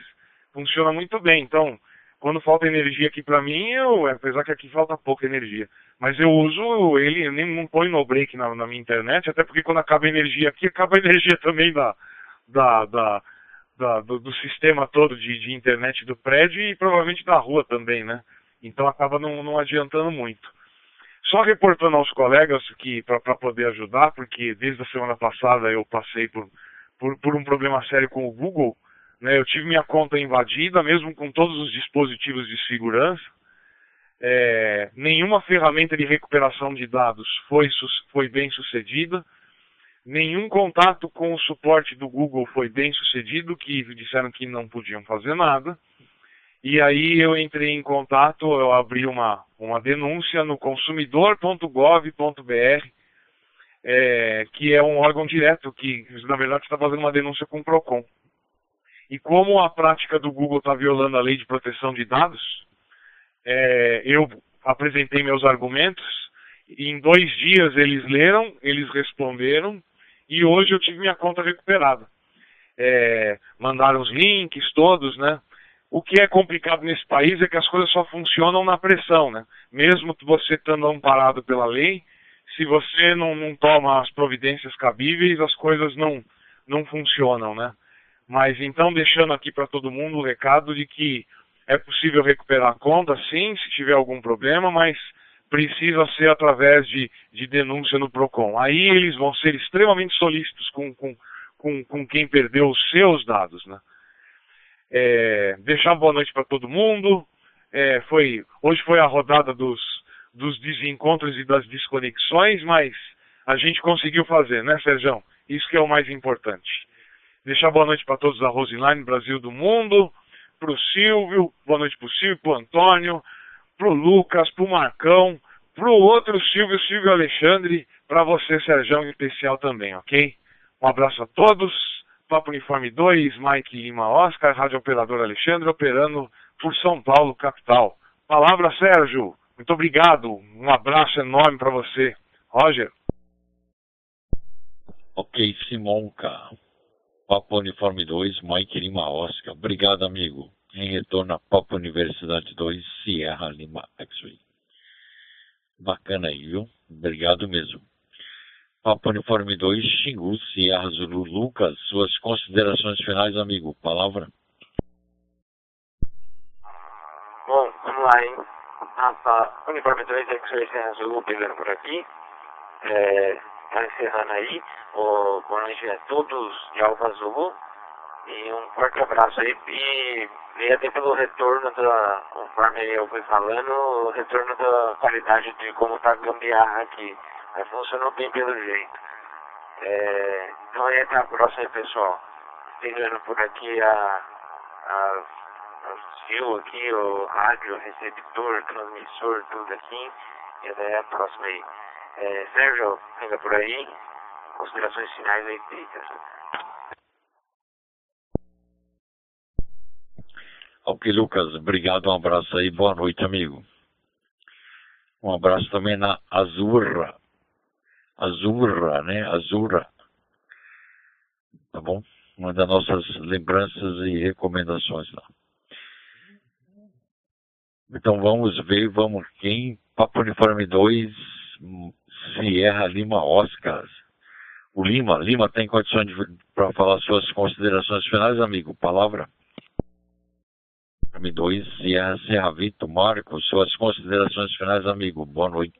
funciona muito bem. Então, quando falta energia aqui para mim, eu, apesar que aqui falta pouca energia, mas eu uso ele, nem não põe no break na, na, minha internet, até porque quando acaba a energia aqui, acaba a energia também da, da, da, da do, do, sistema todo de, de, internet do prédio e provavelmente da rua também, né? Então acaba não, não adiantando muito. Só reportando aos colegas que para poder ajudar, porque desde a semana passada eu passei por por, por um problema sério com o Google, né, eu tive minha conta invadida, mesmo com todos os dispositivos de segurança. É, nenhuma ferramenta de recuperação de dados foi, foi bem sucedida. Nenhum contato com o suporte do Google foi bem sucedido, que disseram que não podiam fazer nada. E aí eu entrei em contato, eu abri uma, uma denúncia no consumidor.gov.br, é, que é um órgão direto que, na verdade, está fazendo uma denúncia com o PROCON. E como a prática do Google está violando a lei de proteção de dados, é, eu apresentei meus argumentos, e em dois dias eles leram, eles responderam, e hoje eu tive minha conta recuperada. É, mandaram os links todos, né? O que é complicado nesse país é que as coisas só funcionam na pressão, né? Mesmo você estando amparado pela lei, se você não, não toma as providências cabíveis, as coisas não, não funcionam, né? Mas então, deixando aqui para todo mundo o recado de que é possível recuperar a conta, sim, se tiver algum problema, mas precisa ser através de, de denúncia no PROCON. Aí eles vão ser extremamente solícitos com, com, com, com quem perdeu os seus dados, né? É, deixar uma boa noite para todo mundo. É, foi, hoje foi a rodada dos, dos desencontros e das desconexões, mas a gente conseguiu fazer, né, Sérgio? Isso que é o mais importante. Deixar boa noite para todos da Roseline, Brasil do Mundo, para o Silvio, boa noite para o Silvio, para o Antônio, para o Lucas, para o Marcão, para o outro Silvio, Silvio Alexandre, para você, Sérgio, em especial também, ok? Um abraço a todos. Papo Uniforme 2, Mike Lima Oscar, Rádio Operador Alexandre, operando por São Paulo, capital. Palavra, Sérgio. Muito obrigado. Um abraço enorme para você. Roger. Ok, Simonca. Papo Uniforme 2, Mike Lima Oscar. Obrigado, amigo. Em retorno a Papo Universidade 2, Sierra Lima X-Ray. Bacana aí, viu? Obrigado mesmo. Papo Uniforme 2, Xingu, Sierra Zulu, Lucas, suas considerações finais, amigo. Palavra. Bom, vamos lá, hein? Rafa, Uniforme 2, X-Ray Sierra Zulu, pegando por aqui. É, tá encerrando aí. O, boa noite a todos de Alfa Zulu. E um forte abraço aí. E, e até pelo retorno da, conforme eu fui falando, o retorno da qualidade de como tá a gambiarra aqui. Mas funcionou bem pelo jeito. É, então aí até a próxima, pessoal. Pegando por aqui a, a, fio aqui, o rádio, receptor, transmissor, tudo aqui. E até a próxima aí. É, Sérgio, fica por aí. Considerações finais aí, Peter. Ok, Lucas, obrigado, um abraço aí, boa noite, amigo. Um abraço também na Azurra, Azurra, né? Azurra. Tá bom? Uma das nossas lembranças e recomendações lá. Então vamos ver, vamos quem? Papo Uniforme 2, Sierra Lima Oscar. O Lima, Lima tem condições para falar suas considerações finais, amigo? Palavra. Uniforme 2, Sierra Serra Vito, Marcos, suas considerações finais, amigo. Boa noite.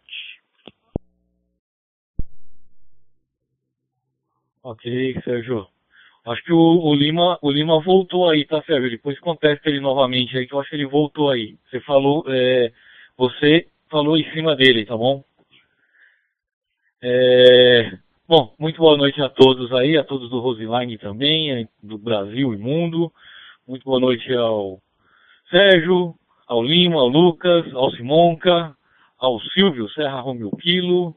Ok, Sérgio. Acho que o, o, Lima, o Lima voltou aí, tá, Sérgio? Depois contesta ele novamente aí, que eu acho que ele voltou aí. Você falou, é, você falou em cima dele, tá bom? É, bom, muito boa noite a todos aí, a todos do Roseline também, do Brasil e mundo. Muito boa noite ao Sérgio, ao Lima, ao Lucas, ao Simonca, ao Silvio Serra Romeu Quilo,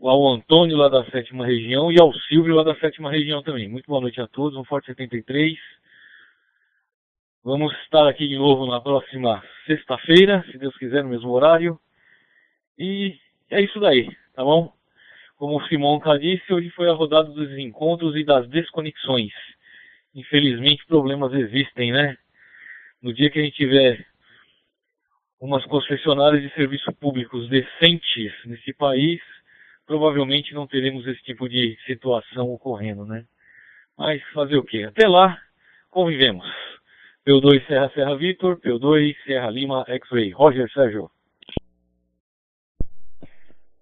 ao Antônio lá da sétima região e ao Silvio lá da sétima região também. Muito boa noite a todos, um forte 73. Vamos estar aqui de novo na próxima sexta-feira, se Deus quiser, no mesmo horário. E é isso daí, tá bom? Como o Simonca disse, hoje foi a rodada dos encontros e das desconexões. Infelizmente, problemas existem, né? No dia que a gente tiver umas concessionárias de serviços públicos decentes nesse país, provavelmente não teremos esse tipo de situação ocorrendo, né? Mas fazer o quê? Até lá, convivemos. P2 Serra Serra Vitor, P2 Serra Lima X-Ray. Roger Sérgio.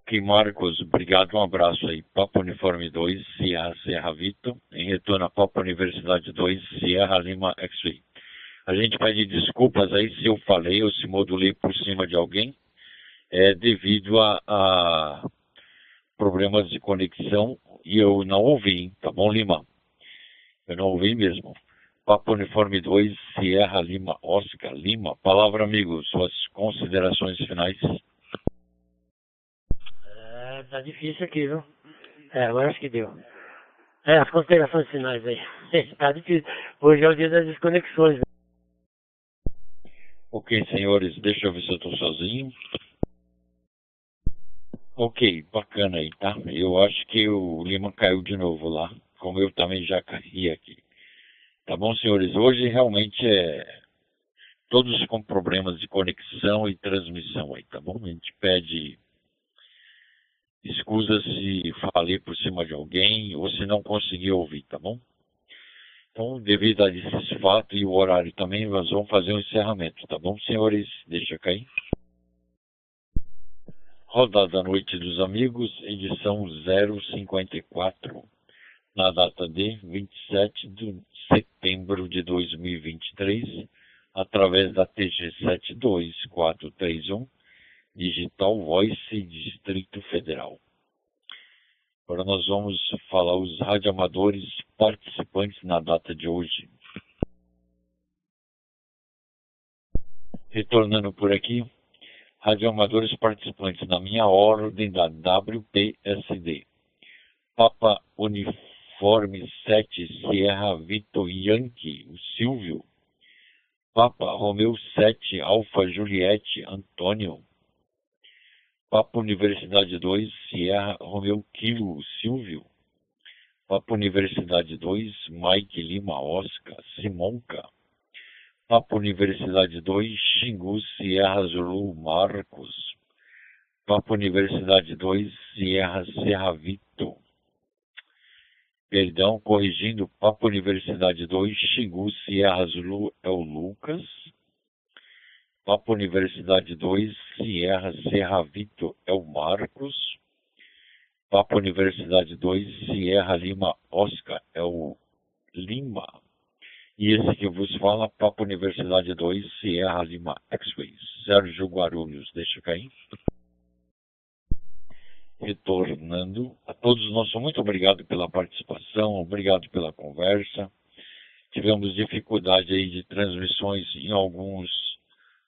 Ok, Marcos, obrigado, um abraço aí. Papo Uniforme 2, Sierra Serra Vitor, em retorno a Papo Universidade 2, Sierra Lima X-Ray. A gente pede desculpas aí se eu falei ou se modulei por cima de alguém, é devido a, a problemas de conexão e eu não ouvi, tá bom, Lima? Eu não ouvi mesmo. Papo Uniforme 2, Sierra Lima, Oscar Lima. Palavra, amigo, suas considerações finais. É, tá difícil aqui, viu? É, agora acho que deu. É, as considerações finais aí. tá difícil. Hoje é o dia das desconexões. Ok, senhores, deixa eu ver se eu estou sozinho. Ok, bacana aí, tá? Eu acho que o Lima caiu de novo lá, como eu também já caí aqui. Tá bom, senhores? Hoje realmente é todos com problemas de conexão e transmissão aí, tá bom? A gente pede escusa se falei por cima de alguém ou se não consegui ouvir, tá bom? Então, devido a esse fato e o horário também, nós vamos fazer um encerramento, tá bom, senhores? Deixa cair. Rodada da Noite dos Amigos, edição 054, na data de 27 de setembro de 2023, através da TG 72431, Digital Voice Distrito Federal. Agora nós vamos falar os radioamadores participantes na data de hoje. Retornando por aqui, radioamadores participantes na minha ordem da WPSD. Papa Uniforme 7 Sierra Vitor Yankee, o Silvio. Papa Romeu 7 Alfa Juliette Antônio. Papa Universidade 2, Sierra Romeu Kilo Silvio. Papa Universidade 2, Mike Lima Oscar Simonca. Papa Universidade 2, Xingu Sierra Zulu Marcos. Papa Universidade 2, Sierra Serra Vito. Perdão, corrigindo, Papa Universidade 2, Xingu Sierra Zulu é o Lucas. Papa Universidade 2, Sierra Vitor é o Marcos. Papa Universidade 2, Sierra Lima Oscar é o Lima. E esse que vos fala, Papa Universidade 2, Sierra Lima X-Ray, Sérgio Guarulhos. Deixa cair. Retornando a todos, nosso muito obrigado pela participação, obrigado pela conversa. Tivemos dificuldade aí de transmissões em alguns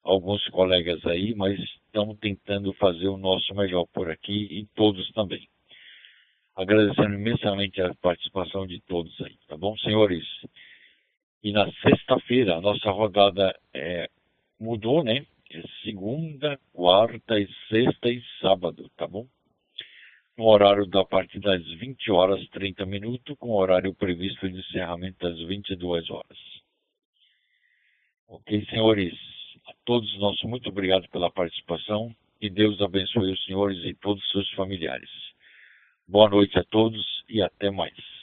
alguns colegas aí, mas estamos tentando fazer o nosso melhor por aqui e todos também. Agradecendo imensamente a participação de todos aí, tá bom, senhores? E na sexta-feira a nossa rodada é, mudou, né? É segunda, quarta e sexta e sábado, tá bom? No horário da parte das 20 horas 30 minutos, com horário previsto de encerramento às 22 horas. Ok, senhores? Todos nosso muito obrigado pela participação e Deus abençoe os senhores e todos os seus familiares. Boa noite a todos e até mais.